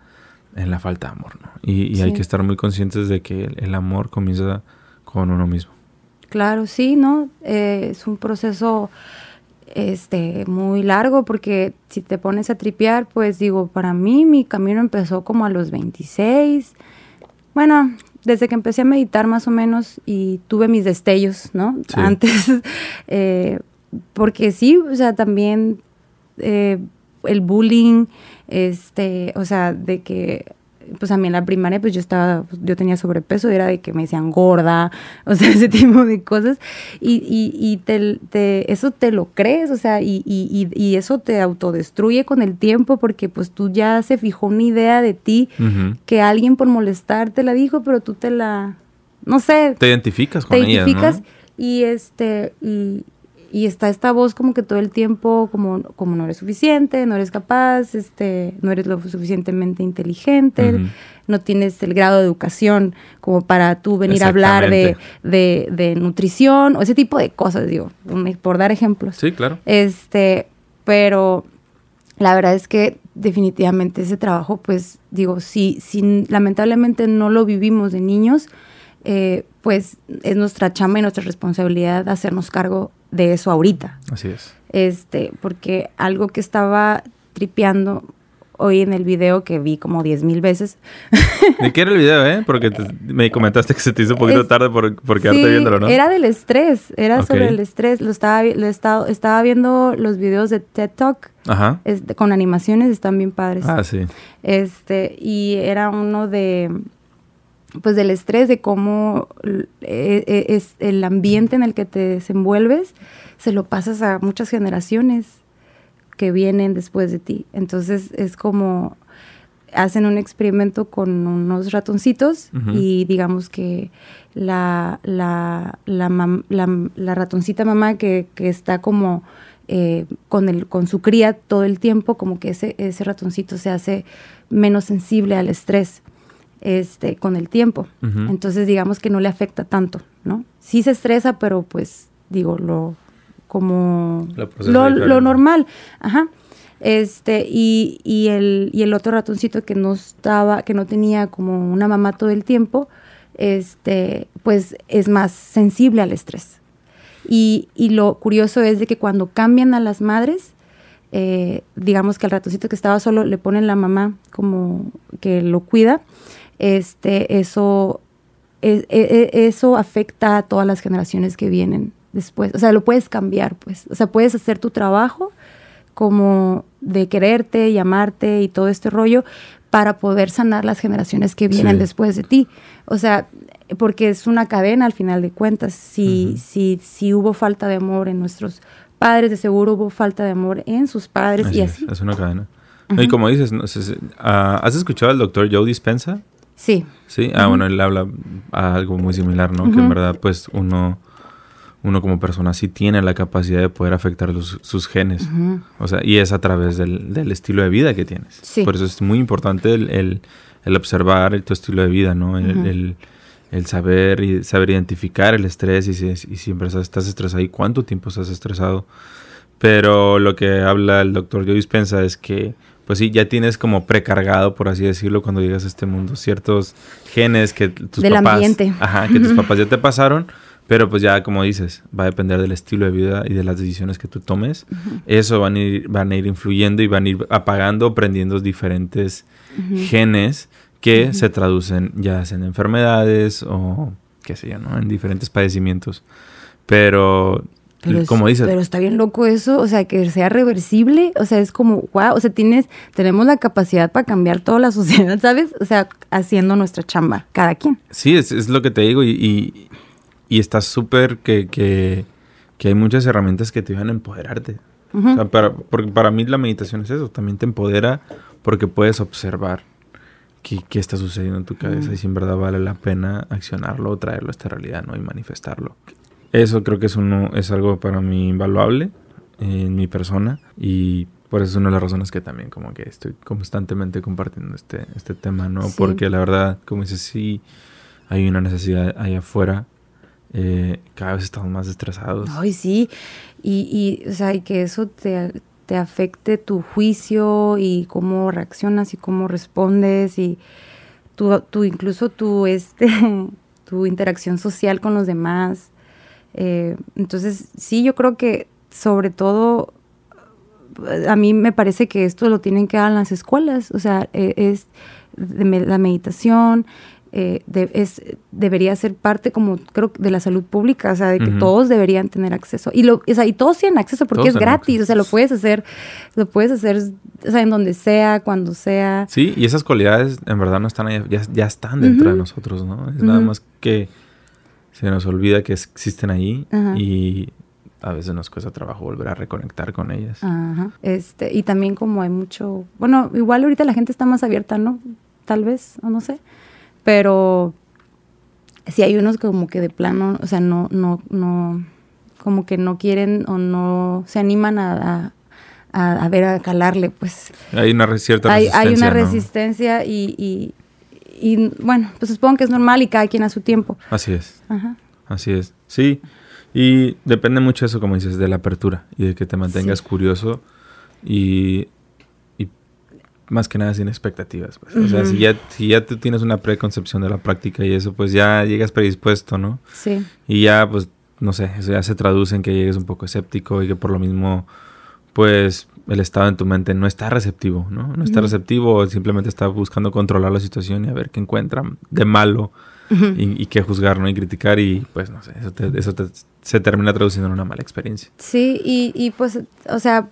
en la falta de amor, ¿no? Y, y hay que estar muy conscientes de que el, el amor comienza con uno mismo. Claro, sí, ¿no? Eh, es un proceso este muy largo porque si te pones a tripear, pues digo, para mí mi camino empezó como a los 26. Bueno, desde que empecé a meditar más o menos y tuve mis destellos, ¿no? Sí. Antes, <laughs> eh, porque sí, o sea, también eh, el bullying, este, o sea, de que pues a mí en la primaria, pues yo estaba, yo tenía sobrepeso, era de que me decían gorda, <laughs> o sea, ese tipo de cosas. Y, y, y te, eso te lo crees, o sea, y, y, y, eso te autodestruye con el tiempo porque pues tú ya se fijó una idea de ti que alguien por molestarte la dijo, pero tú te la, no sé. Te identificas con te identificas y este, y, y está esta voz como que todo el tiempo como, como no eres suficiente, no eres capaz, este, no eres lo suficientemente inteligente, no tienes el grado de educación como para tú venir a hablar de, de, nutrición o ese tipo de cosas, digo, por dar ejemplos. Sí, claro. Este, pero la verdad es que definitivamente ese trabajo, pues digo, si, si lamentablemente no lo vivimos de niños, eh, pues es nuestra chamba y nuestra responsabilidad hacernos cargo de eso ahorita. Así es. Este, porque algo que estaba tripeando hoy en el video que vi como diez mil veces. ¿De qué era el video, eh? Porque <laughs> me comentaste que se te hizo un poquito tarde por, por quedarte viéndolo, ¿no? Era del estrés, era sobre el estrés. Lo estaba, lo estaba, estaba viendo los videos de TED Talk. Ajá. con animaciones, están bien padres. Ah, sí. Este, y era uno de pues del estrés, de cómo eh, eh, es el ambiente en el que te desenvuelves, se lo pasas a muchas generaciones que vienen después de ti. Entonces es como hacen un experimento con unos ratoncitos y digamos que la, la, la, ratoncita mamá que, está como eh, con, el, con su cría todo el tiempo, como que ese, ese ratoncito se hace menos sensible al estrés este, con el tiempo. Entonces, digamos que no le afecta tanto, ¿no? Sí se estresa, pero pues, digo, lo como lo, normal. Ajá. Este, y, y, el, y el otro ratoncito que no estaba, que no tenía como una mamá todo el tiempo, este, pues es más sensible al estrés. Y, y lo curioso es de que cuando cambian a las madres, eh, digamos que al ratoncito que estaba solo le ponen la mamá como que lo cuida, este, eso, e, e, e, eso afecta a todas las generaciones que vienen después. O sea, lo puedes cambiar, pues. O sea, puedes hacer tu trabajo como de quererte y amarte y todo este rollo para poder sanar las generaciones que vienen después de ti. O sea, porque es una cadena al final de cuentas. Si, si, si hubo falta de amor en nuestros padres, de seguro hubo falta de amor en sus padres y así. Es, una cadena. Y como dices, ah, ¿has escuchado al doctor Joe Dispensa? Sí. Sí, ah, bueno, él habla algo muy similar, ¿no? Que en verdad, pues uno, uno como persona sí tiene la capacidad de poder afectar sus genes. O sea, y es a través del, del, estilo de vida que tienes. Sí. Por eso es muy importante el, el, el observar tu estilo de vida, ¿no? El, el, saber y saber identificar el estrés y si, y siempre estás estresado y cuánto tiempo estás estresado. Pero lo que habla el doctor Joe Dispensa es que pues sí, ya tienes como precargado, por así decirlo, cuando llegas a este mundo, ciertos genes que tus del papás, ambiente. Ajá, que tus papás ya te pasaron, pero pues ya como dices, va a depender del estilo de vida y de las decisiones que tú tomes. Eso van a, ir, van a ir influyendo y van a ir apagando, prendiendo diferentes genes que se traducen ya en enfermedades o qué sé yo, ¿no? En diferentes padecimientos. Pero pero como dices. Pero está bien loco eso, o sea, que sea reversible, o sea, es como, wow, o sea, tienes, tenemos la capacidad para cambiar toda la <laughs> sociedad, ¿sabes? O sea, haciendo nuestra chamba, cada quien. Sí, es, es lo que te digo, y, y, está súper que, que, que, hay muchas herramientas que te ayudan a empoderarte. O sea, para, porque para mí la meditación es eso, también te empodera porque puedes observar qué, qué está sucediendo en tu cabeza y si en verdad vale la pena accionarlo o traerlo a esta realidad, ¿no? Y manifestarlo. Eso creo que es, uno, es algo para mí invaluable en mi persona y por eso es una de las razones que también como que estoy constantemente compartiendo este, este tema, ¿no? Porque la verdad, como dices, sí hay una necesidad allá afuera. Eh, cada vez estamos más estresados. Ay, sí. Y, y, o sea, y que eso te, te afecte tu juicio y cómo reaccionas y cómo respondes y tu, tu incluso tu, este, <laughs> tu interacción social con los demás. Eh, entonces, sí, yo creo que sobre todo, a mí me parece que esto lo tienen que dar en las escuelas, o sea, e, es la meditación, eh, es, debería ser parte como creo de la salud pública, o sea, de que todos deberían tener acceso. Y, lo, o sea, y todos tienen acceso porque es gratis, o sea, lo puedes hacer, lo puedes hacer, o sea, en donde sea, cuando sea. Sí, y esas cualidades en verdad no están ahí, ya, están dentro de nosotros, ¿no? Es nada más que se nos olvida que existen ahí y a veces nos cuesta trabajo volver a reconectar con ellas. Ajá. Este, y también como hay mucho, bueno, igual ahorita la gente está más abierta, ¿no? Tal vez, o no sé. Pero si hay unos como que de plano, o sea, no, no, no, como que no quieren o no se animan a, a, ver, a calarle, pues. Hay una cierta resistencia. Hay una resistencia y, y, y, bueno, pues supongo que es normal y cada quien a su tiempo. Así es. Ajá. Así es. Sí. Y depende mucho eso, como dices, de la apertura y de que te mantengas curioso y, y, más que nada sin expectativas. Pues. O sea, si ya, si ya tú tienes una preconcepción de la práctica y eso, pues ya llegas predispuesto, ¿no? Sí. Y ya, pues, no sé, eso ya se traduce en que llegues un poco escéptico y que por lo mismo, pues, el estado en tu mente no está receptivo, ¿no? No está receptivo, simplemente está buscando controlar la situación y a ver qué encuentran de malo y, qué juzgar, ¿no? Y criticar y pues no sé, eso, eso se termina traduciendo en una mala experiencia. Sí, y, y pues, o sea,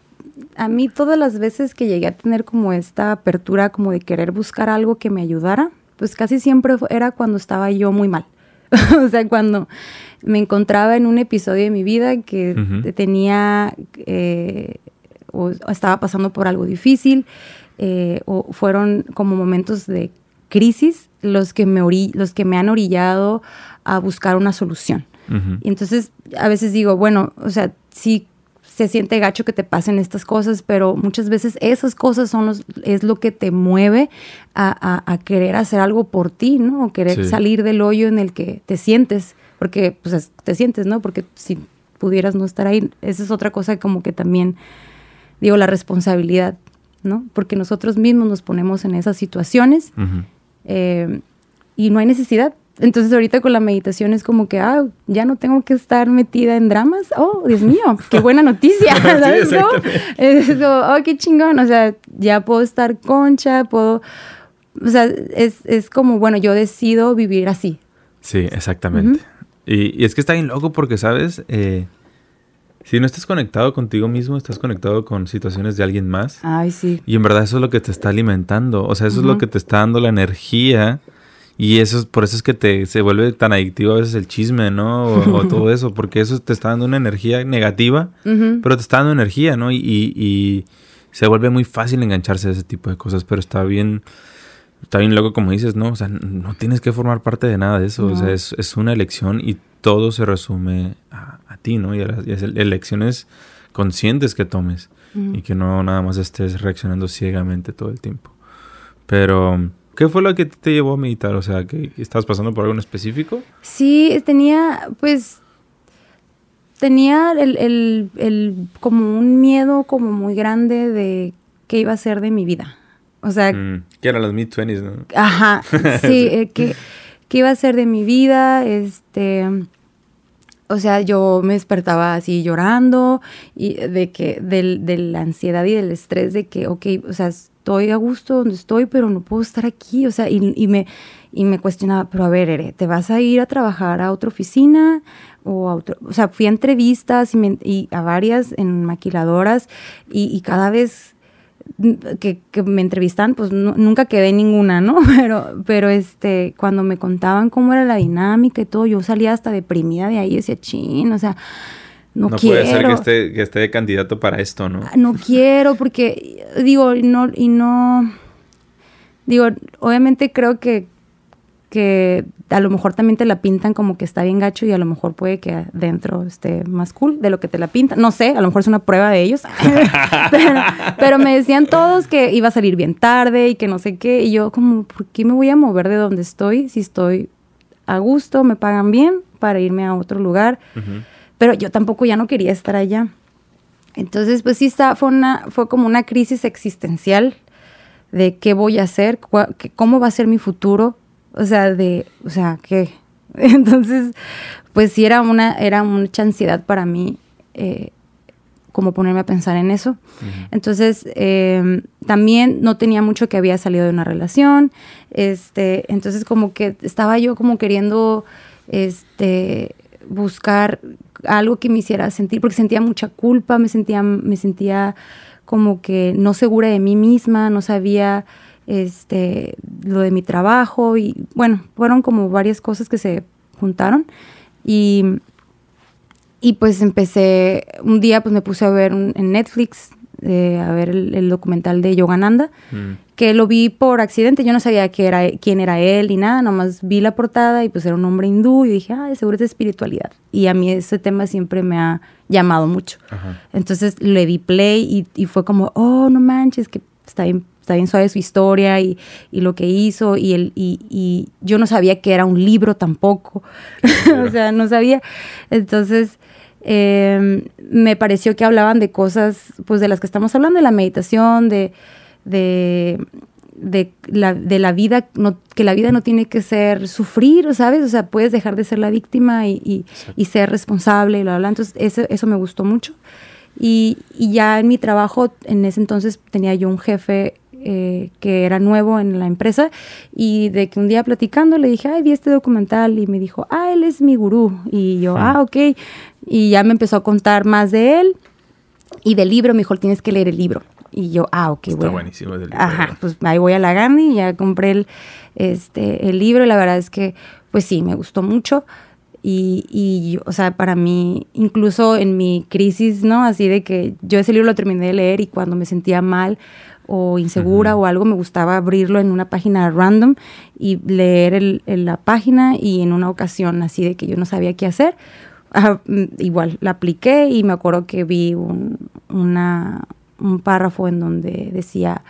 a mí todas las veces que llegué a tener como esta apertura como de querer buscar algo que me ayudara, pues casi siempre era cuando estaba yo muy mal. <laughs> o sea, cuando me encontraba en un episodio de mi vida que tenía eh, o estaba pasando por algo difícil eh, o fueron como momentos de crisis los que me, los que me han orillado a buscar una solución. Y entonces a veces digo, bueno, o sea, sí se siente gacho que te pasen estas cosas, pero muchas veces esas cosas son los, es lo que te mueve a, querer hacer algo por ti, ¿no? O querer salir del hoyo en el que te sientes, porque pues te sientes, ¿no? Porque si pudieras no estar ahí, esa es otra cosa como que también, digo, la responsabilidad, ¿no? Porque nosotros mismos nos ponemos en esas situaciones eh, y no hay necesidad. Entonces ahorita con la meditación es como que, ah, ya no tengo que estar metida en dramas. Oh, Dios mío, qué buena noticia, <laughs> ¿sabes? Es como, oh, qué chingón. O sea, ya puedo estar concha, puedo... O sea, es, es como, bueno, yo decido vivir así. Sí, exactamente. y, y, es que está bien loco porque, ¿sabes? Eh, si no estás conectado contigo mismo, estás conectado con situaciones de alguien más. Ay, sí. Y en verdad eso es lo que te está alimentando. O sea, eso es lo que te está dando la energía. Y eso es, por eso es que te, se vuelve tan adictivo a veces el chisme, ¿no? O, <laughs> todo eso, porque eso te está dando una energía negativa, pero te está dando energía, ¿no? Y, y, se vuelve muy fácil engancharse a ese tipo de cosas, pero está bien, está bien loco como dices, ¿no? O sea, no tienes que formar parte de nada de eso, o sea, es, es una elección y todo se resume a, ti, ¿no? Y a las, elecciones conscientes que tomes y que no nada más estés reaccionando ciegamente todo el tiempo. Pero, ¿qué fue lo que te llevó a meditar? O sea, ¿que estabas pasando por algo en específico? Sí, tenía, pues, tenía el, el, el, como un miedo como muy grande de qué iba a ser de mi vida. O sea... Mm, que eran los mid-20s, ¿no? Ajá, <laughs> sí, eh, que, que iba a ser de mi vida, este o sea, yo me despertaba así llorando y de que del, de la ansiedad y del estrés de que, ok, o sea, estoy a gusto donde estoy, pero no puedo estar aquí, o sea, y, me, y me cuestionaba, pero a ver, Ere, ¿te vas a ir a trabajar a otra oficina? O, a otro, o sea, fui a entrevistas y, a varias en maquiladoras y cada vez que, me entrevistan, pues nunca quedé ninguna, ¿no? <laughs> Pero, pero este, cuando me contaban cómo era la dinámica y todo, yo salía hasta deprimida de ahí, decía, chin, o sea, no, no quiero. puede ser que esté, que esté de candidato para esto, ¿no? Ah, no quiero, porque, digo, no, y no, digo, obviamente creo que que a lo mejor también te la pintan como que está bien gacho y a lo mejor puede que dentro esté más cool de lo que te la pintan. No sé, a lo mejor es una prueba de ellos. <laughs> pero, me decían todos que iba a salir bien tarde y que no sé qué. Y yo como, ¿por qué me voy a mover de donde estoy si estoy a gusto, me pagan bien para irme a otro lugar? Pero yo tampoco ya no quería estar allá. Entonces, pues sí, está, fue, una, fue como una crisis existencial de qué voy a hacer, cómo va a ser mi futuro o sea, de, o sea, ¿qué? <laughs> Entonces, pues sí era una, era mucha ansiedad para mí. Eh, como ponerme a pensar en eso. Entonces, em, también no tenía mucho que había salido de una relación, este, entonces como que estaba yo como queriendo, este, buscar algo que me hiciera sentir, porque sentía mucha culpa, me sentía, me sentía como que no segura de mí misma, no sabía este, lo de mi trabajo y bueno, fueron como varias cosas que se juntaron y, y pues empecé, un día pues me puse a ver en Netflix, eh, a ver el, documental de Yogananda, mm. que lo vi por accidente, yo no sabía era, quién era él ni nada, nomás vi la portada y pues era un hombre hindú y dije, ah, seguro es de espiritualidad. Y a mí ese tema siempre me ha llamado mucho. Entonces le di play y, y, fue como, oh, no manches, que está bien está bien suave su historia y, y lo que hizo y, el, y, y, yo no sabía que era un libro tampoco, <laughs> o sea, no sabía. Entonces, em, me pareció que hablaban de cosas, pues de las que estamos hablando, de la meditación, de, de, de, la, de la vida, no, que la vida no tiene que ser sufrir, ¿sabes? O sea, puedes dejar de ser la víctima y, y ser responsable y bla, bla. Entonces, eso, eso me gustó mucho. Y, y, ya en mi trabajo, en ese entonces tenía yo un jefe eh, que era nuevo en la empresa y de que un día platicando le dije, ay, vi este documental y me dijo, ah, él es mi gurú. Y yo, ah, ok. Y ya me empezó a contar más de él y del libro, me dijo, tienes que leer el libro. Y yo, ah, ok, Está buenísimo el libro. Ajá, pues ahí voy a la Gandhi, ya compré el, este, el libro y la verdad es que, pues sí, me gustó mucho. Y, y, o sea, para mí, incluso en mi crisis, ¿no? Así de que yo ese libro lo terminé de leer y cuando me sentía mal, o insegura o algo, me gustaba abrirlo en una página random y leer el, la página y en una ocasión así de que yo no sabía qué hacer, ah, mm, igual la apliqué y me acuerdo que vi un, una, un párrafo en donde decía,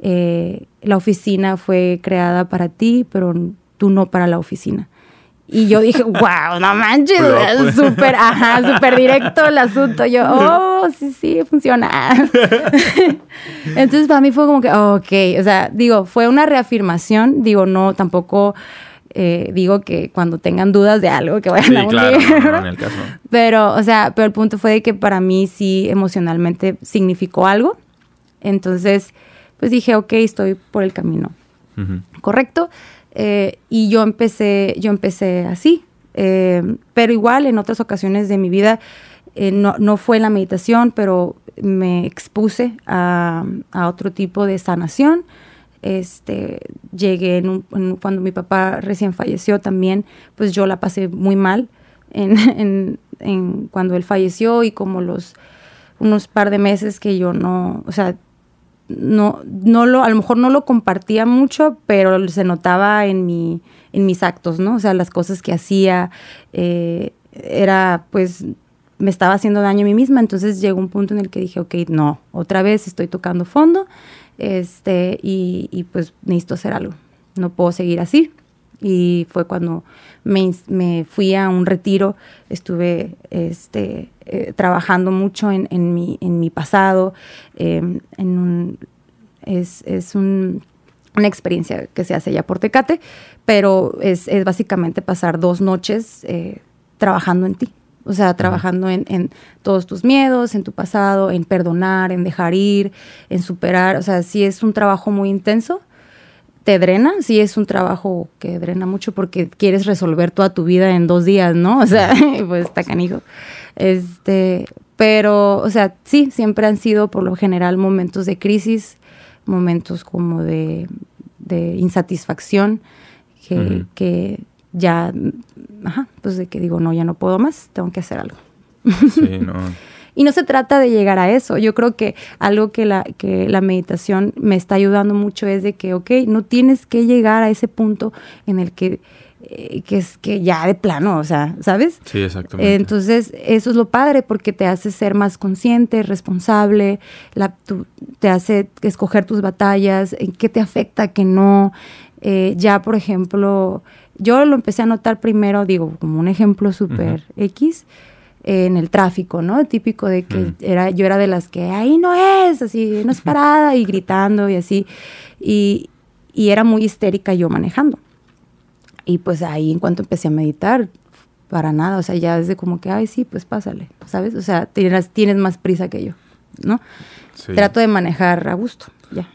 eh, la oficina fue creada para ti, pero tú no para la oficina. Y yo dije, wow, no manches, súper, ajá, súper directo el asunto. Yo, <laughs> oh, sí, sí, funciona. <laughs> Entonces para mí fue como que, ok, o sea, digo, fue una reafirmación, digo, no, tampoco eh, digo que cuando tengan dudas de algo que vayan a un claro, en el caso. Pero, o sea, pero el punto fue de que para mí sí emocionalmente significó algo. Entonces, pues dije, ok, estoy por el camino. Correcto. Eh, y yo empecé, yo empecé así. Eh, pero igual en otras ocasiones de mi vida eh, no, no, fue la meditación, pero me expuse a, a otro tipo de sanación. Este, llegué en cuando mi papá recién falleció también, pues yo la pasé muy mal <laughs> en, en, cuando él falleció y como los unos par de meses que yo no, o sea, no, no lo, a lo mejor no lo compartía mucho, pero se notaba en, mi, en mis actos, ¿no? O sea, las cosas que hacía, eh, era, pues, me estaba haciendo daño a mí misma, entonces llegó un punto en el que dije, ok, no, otra vez estoy tocando fondo, este, y, y pues necesito hacer algo, no puedo seguir así. Y fue cuando me, me fui a un retiro, estuve este, eh, trabajando mucho en, en, mi, en mi pasado, em, en un, es, es un, una experiencia que se hace ya por Tecate, pero es, es básicamente pasar dos noches eh, trabajando en ti. O sea, trabajando en, en, todos tus miedos, en tu pasado, en perdonar, en dejar ir, en superar. O sea, sí es un trabajo muy intenso te drena, sí es un trabajo que drena mucho porque quieres resolver toda tu vida en dos días, ¿no? <laughs> O sea, <laughs> pues está canijo. Este, pero, o sea, sí, siempre han sido por lo general momentos de crisis, momentos como de, insatisfacción, que, que ya, ajá, pues de que digo, no, ya no puedo más, tengo que hacer algo. Sí, <laughs> no. Y no se trata de llegar a eso. Yo creo que algo que la, que la meditación me está ayudando mucho es de que, ok, no tienes que llegar a ese punto en el que eh, que es que ya de plano, o sea, ¿sabes? Sí, exactamente. Entonces, eso es lo padre porque te hace ser más consciente, responsable, la, te hace escoger tus batallas, en qué te afecta, qué no. Eh, ya, por ejemplo, yo lo empecé a notar primero, digo, como un ejemplo súper X, en el tráfico, ¿no? Típico de que era, yo era de las que ahí no es, así, no es parada y gritando y así. Y, y era muy histérica yo manejando. Y pues ahí en cuanto empecé a meditar, para nada, o sea, ya es de como que, ay, sí, pues pásale, ¿sabes? O sea, tienes, tienes más prisa que yo, ¿no? Trato de manejar a gusto, ya.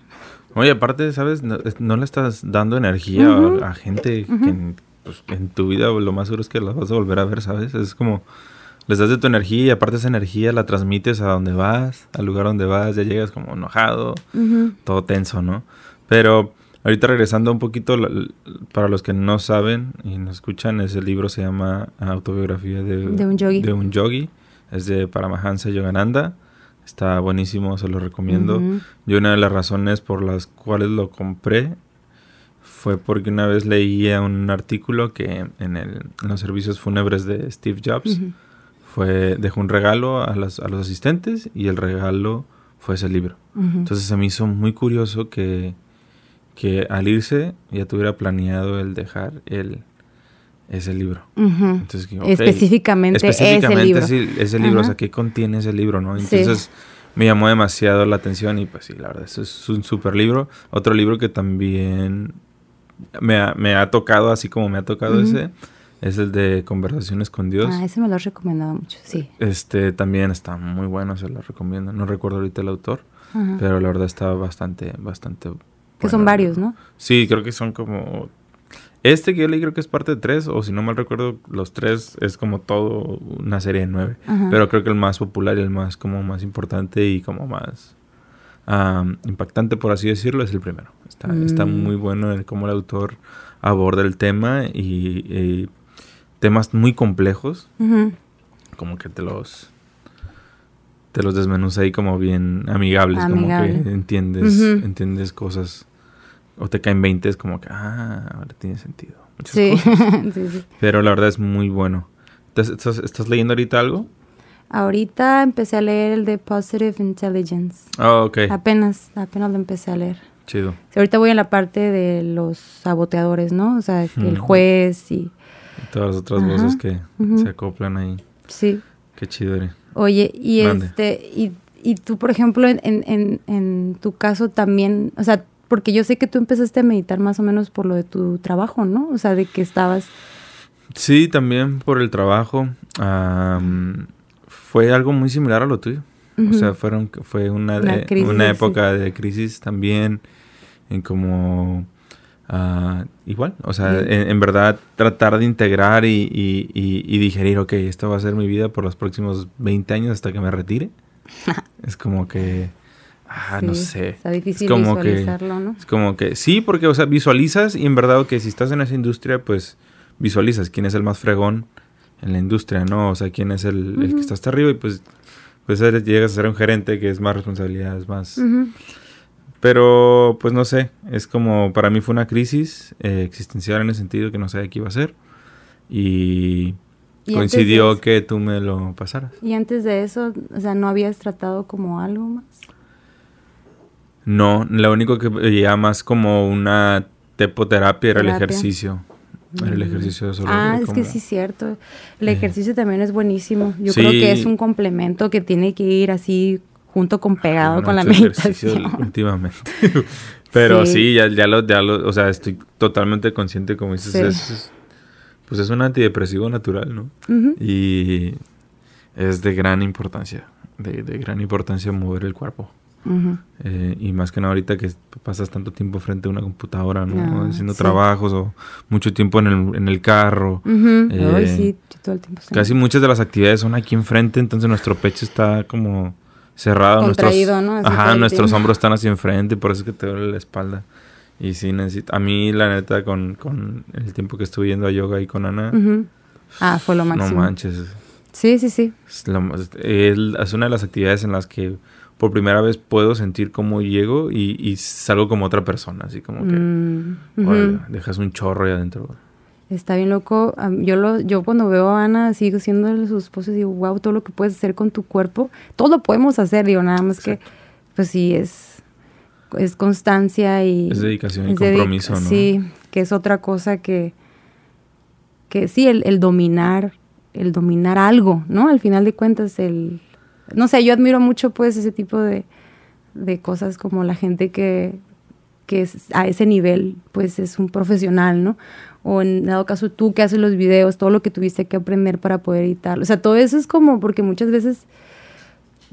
Oye, aparte, ¿sabes? No, le estás dando energía a, gente que pues, en tu vida lo más seguro es que la vas a volver a ver, ¿sabes? Es como les das de tu energía y aparte esa energía la transmites a donde vas, al lugar donde vas, ya llegas como enojado, todo tenso, ¿no? Pero ahorita regresando un poquito, para los que no saben y nos escuchan, ese libro se llama Autobiografía de, un yogi. De un yogi. Es de Paramahansa Yogananda. Está buenísimo, se lo recomiendo. Y una de las razones por las cuales lo compré fue porque una vez leía un artículo que en, el, en los servicios fúnebres de Steve Jobs fue dejó un regalo a, las, a los asistentes y el regalo fue ese libro. Entonces se me hizo muy curioso que, que al irse ya tuviera planeado el dejar el, ese libro. específicamente, ese libro. ese libro, o sea, ¿qué contiene ese libro? no Entonces me llamó demasiado la atención y pues sí, la verdad, eso es un super libro. Otro libro que también me ha, me ha tocado, así como me ha tocado ese, es el de Conversaciones con Dios. Ah, ese me lo has recomendado mucho, sí. Este también está muy bueno, se lo recomiendo. No recuerdo ahorita el autor, pero la verdad está bastante, bastante. Que son varios, ¿no? Sí, creo que son como. Este que yo leí creo que es parte de tres, o si no mal recuerdo, los tres es como todo una serie de nueve. Pero creo que el más popular y el más como más importante y como más impactante, por así decirlo, es el primero. Está, está mm. muy bueno en cómo el autor aborda el tema y temas muy complejos, como que te los te los desmenuza ahí como bien amigables, como que entiendes, entiendes cosas o te caen 20 es como que ah, ahora tiene sentido. Sí. <laughs> sí, sí. Pero la verdad es muy bueno. ¿Estás, ¿Estás, leyendo ahorita algo? Ahorita empecé a leer el de Positive Intelligence. Oh, ok. Apenas, apenas lo empecé a leer. Chido. ahorita voy en la parte de los saboteadores, ¿no? O sea, el juez y todas las otras voces que se acoplan ahí. Sí. Qué chido eres. Oye, y este, y, y, tú, por ejemplo, en, en, en, tu caso también, o sea, porque yo sé que tú empezaste a meditar más o menos por lo de tu trabajo, ¿no? O sea, de que estabas... Sí, también por el trabajo. fue algo muy similar a lo tuyo. O sea, fueron, fue una, de, una época de crisis también, en como Ah, igual, o sea, en, verdad tratar de integrar y, y, digerir, ok, esto va a ser mi vida por los próximos 20 años hasta que me retire. <laughs> es como que, ah, no sé. Está difícil es como visualizarlo, que, ¿no? Es como que, sí, porque, o sea, visualizas y en verdad que si estás en esa industria, pues visualizas quién es el más fregón en la industria, ¿no? O sea, quién es el, el que está hasta arriba y pues, pues llegas a ser un gerente que es más responsabilidad, es más... Pero, pues no sé, es como, para mí fue una crisis eh, existencial en el sentido que no sabía qué iba a ser. Y, coincidió que tú me lo pasaras. ¿Y antes de eso, o sea, no habías tratado como algo más? No, lo único que veía más como una tepoterapia era el ejercicio. Era el mm. ejercicio de solo Ah, es que sí cierto. El eh. ejercicio también es buenísimo. Yo creo que es un complemento que tiene que ir así junto con pegado con la meditación. <laughs> Últimamente. <laughs> Pero sí. ya, ya, lo, ya lo, o sea, estoy totalmente consciente, como dices, es, pues es un antidepresivo natural, ¿no? Y es de gran importancia, de, de, gran importancia mover el cuerpo. Eh, y más que nada ahorita que pasas tanto tiempo frente a una computadora, ¿no? Ah, Haciendo trabajos o mucho tiempo en el, en el carro. Eh, sí, todo el tiempo. Casi muchas de las actividades son aquí enfrente, entonces nuestro pecho está como cerrado. nuestros, Ajá, nuestros hombros están hacia enfrente, por eso es que te duele la espalda. Y sí, necesito. A mí, la neta, con, con el tiempo que estuve yendo a yoga y con Ana. Ah, fue lo máximo. No manches. Sí, sí, sí. Es, una de las actividades en las que por primera vez puedo sentir cómo llego y, salgo como otra persona, así como que. Mm, dejas un chorro ahí adentro. Está bien loco. Yo lo, yo cuando veo a Ana sigo siendo sus poses digo, wow, todo lo que puedes hacer con tu cuerpo, todo lo podemos hacer, digo, nada más que, pues sí, es, es constancia y... Es dedicación y compromiso, ¿no? Sí, que es otra cosa que, que sí, el, el, dominar, el dominar algo, ¿no? Al final de cuentas, el... No sé, yo admiro mucho pues ese tipo de, de cosas como la gente que, que es, a ese nivel, pues es un profesional, ¿no? O en dado caso tú que haces los videos, todo lo que tuviste que aprender para poder editar. O sea, todo eso es como porque muchas veces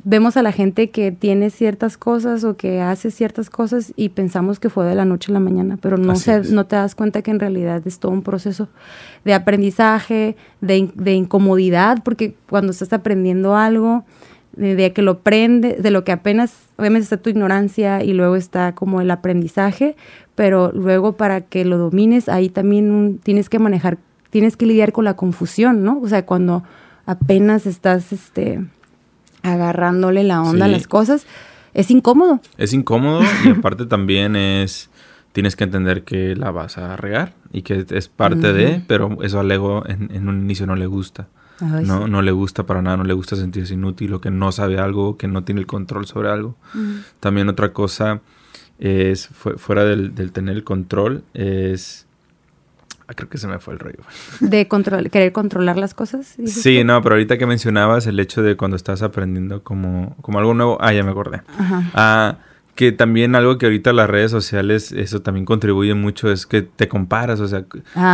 vemos a la gente que tiene ciertas cosas o que hace ciertas cosas y pensamos que fue de la noche a la mañana, pero no, se, no te das cuenta que en realidad es todo un proceso de aprendizaje, de, de incomodidad, porque cuando estás aprendiendo algo, de, que lo aprendes, de lo que apenas, obviamente está tu ignorancia y luego está como el aprendizaje, pero luego para que lo domines, ahí también tienes que manejar, tienes que lidiar con la confusión, ¿no? O sea, cuando apenas estás, este agarrándole la onda a las cosas, es incómodo. Es incómodo y <laughs> aparte también es, tienes que entender que la vas a regar y que es parte de, pero eso al ego en, un inicio no le gusta. No, no le gusta para nada, no le gusta sentirse inútil o que no sabe algo, que no tiene el control sobre algo. También otra cosa es, fuera del, del tener el control, es Ah, creo que se me fue el rollo. ¿De control, querer controlar las cosas? Sí, no, pero ahorita que mencionabas el hecho de cuando estás aprendiendo como, como algo nuevo, ah, ya me acordé. Ajá. Ah, que también algo que ahorita las redes sociales, eso también contribuye mucho, es que te comparas, o sea,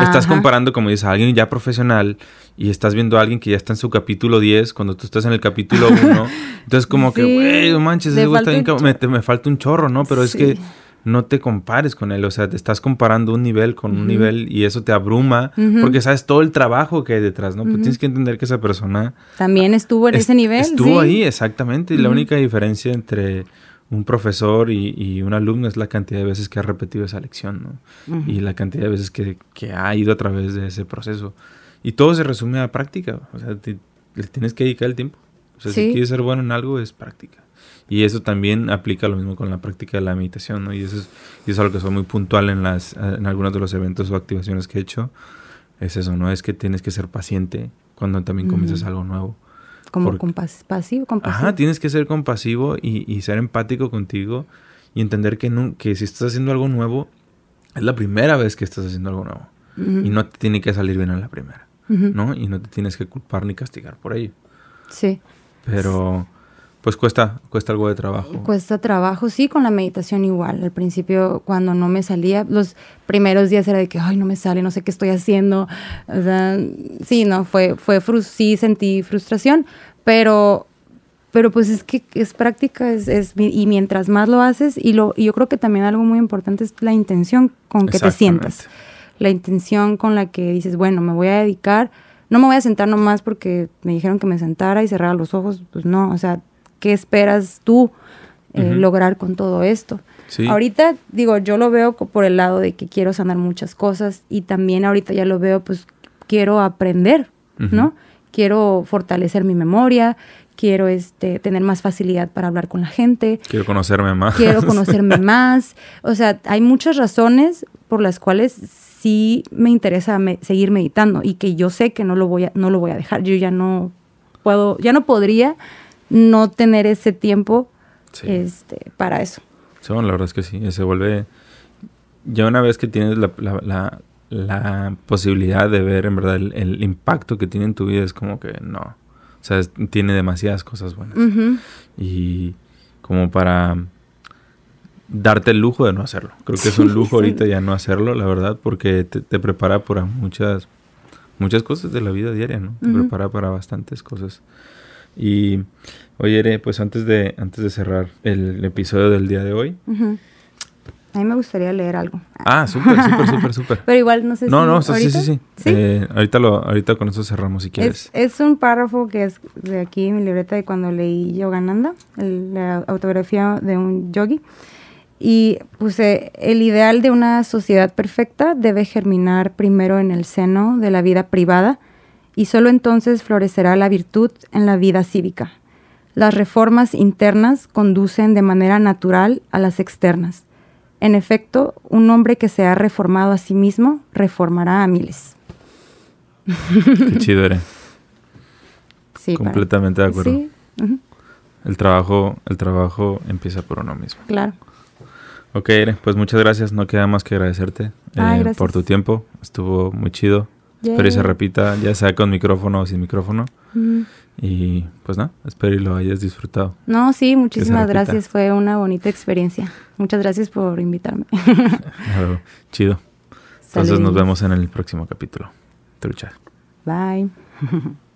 estás comparando, como dices, a alguien ya profesional y estás viendo a alguien que ya está en su capítulo 10 cuando tú estás en el capítulo <laughs> 1. entonces como que, güey, manches, ese está me, me, falta un chorro, ¿no? Pero es que no te compares con él, o sea, te estás comparando un nivel con un nivel y eso te abruma porque sabes todo el trabajo que hay detrás, ¿no? Tienes que entender que esa persona también estuvo en ese nivel. Estuvo ahí, exactamente, y la única diferencia entre un profesor y, un alumno es la cantidad de veces que ha repetido esa lección, ¿no? Y la cantidad de veces que, ha ido a través de ese proceso. Y todo se resume a práctica, o sea, le tienes que dedicar el tiempo. O sea, si quieres ser bueno en algo, es práctica. Y eso también aplica lo mismo con la práctica de la meditación, ¿no? Y eso es, y eso es algo que soy muy puntual en, las, en algunos de los eventos o activaciones que he hecho. Es eso, ¿no? Es que tienes que ser paciente cuando también comienzas algo nuevo. Como compasivo, compasivo. Ajá, tienes que ser compasivo y, y ser empático contigo y entender que, no, que si estás haciendo algo nuevo, es la primera vez que estás haciendo algo nuevo. Y no te tiene que salir bien a la primera, ¿no? Y no te tienes que culpar ni castigar por ello. Sí. Pero pues cuesta, cuesta algo de trabajo. Cuesta trabajo, sí, con la meditación igual. Al principio, cuando no me salía, los primeros días era de que, ay, no me sale, no sé qué estoy haciendo. O sea, sí, no, fue, fue sí sentí frustración, pero, pero pues es que es práctica, es, es, y mientras más lo haces, y, lo, y yo creo que también algo muy importante es la intención con que te sientas. La intención con la que dices, bueno, me voy a dedicar, no me voy a sentar nomás porque me dijeron que me sentara y cerrara los ojos, pues no, o sea, qué esperas tú eh, lograr con todo esto. Ahorita, digo, yo lo veo por el lado de que quiero sanar muchas cosas y también ahorita ya lo veo, pues quiero aprender, ¿no? Quiero fortalecer mi memoria, quiero este, tener más facilidad para hablar con la gente. Quiero conocerme más. Quiero <laughs> conocerme más. O sea, hay muchas razones por las cuales sí me interesa seguir meditando y que yo sé que no lo voy a, no lo voy a dejar. Yo ya no puedo, ya no podría no tener ese tiempo este, para eso. Sí, la verdad es que sí, se vuelve... Ya una vez que tienes la, la, posibilidad de ver en verdad el, impacto que tiene en tu vida, es como que no. O sea, tiene demasiadas cosas buenas. Y como para darte el lujo de no hacerlo. Creo que es un <laughs> lujo ahorita ya no hacerlo, la verdad, porque te, prepara para muchas, muchas cosas de la vida diaria, ¿no? Te prepara para bastantes cosas. Y oye, pues antes de, antes de cerrar el episodio del día de hoy. A mí me gustaría leer algo. Ah, súper, <laughs> súper, súper, súper. Pero igual no sé si... No, no, sí, sí, sí. Eh, ahorita, lo, ahorita con eso cerramos si quieres. Es, un párrafo que es de aquí en mi libreta de cuando leí Yogananda, la autografía de un yogi. Y puse, el ideal de una sociedad perfecta debe germinar primero en el seno de la vida privada y solo entonces florecerá la virtud en la vida cívica. Las reformas internas conducen de manera natural a las externas. En efecto, un hombre que se ha reformado a sí mismo reformará a miles. Qué chido eres. <laughs> Sí, Completamente de acuerdo. Sí. El trabajo, el trabajo empieza por uno mismo. Claro. Ok, pues muchas gracias. No queda más que agradecerte eh, por tu tiempo. Estuvo muy chido. Espero y se repita, ya sea con micrófono o sin micrófono. Y pues nada, espero y lo hayas disfrutado. No, sí, muchísimas gracias. Fue una bonita experiencia. Muchas gracias por invitarme. <laughs> Chido. Entonces nos vemos en el próximo capítulo. Trucha. Bye. <laughs>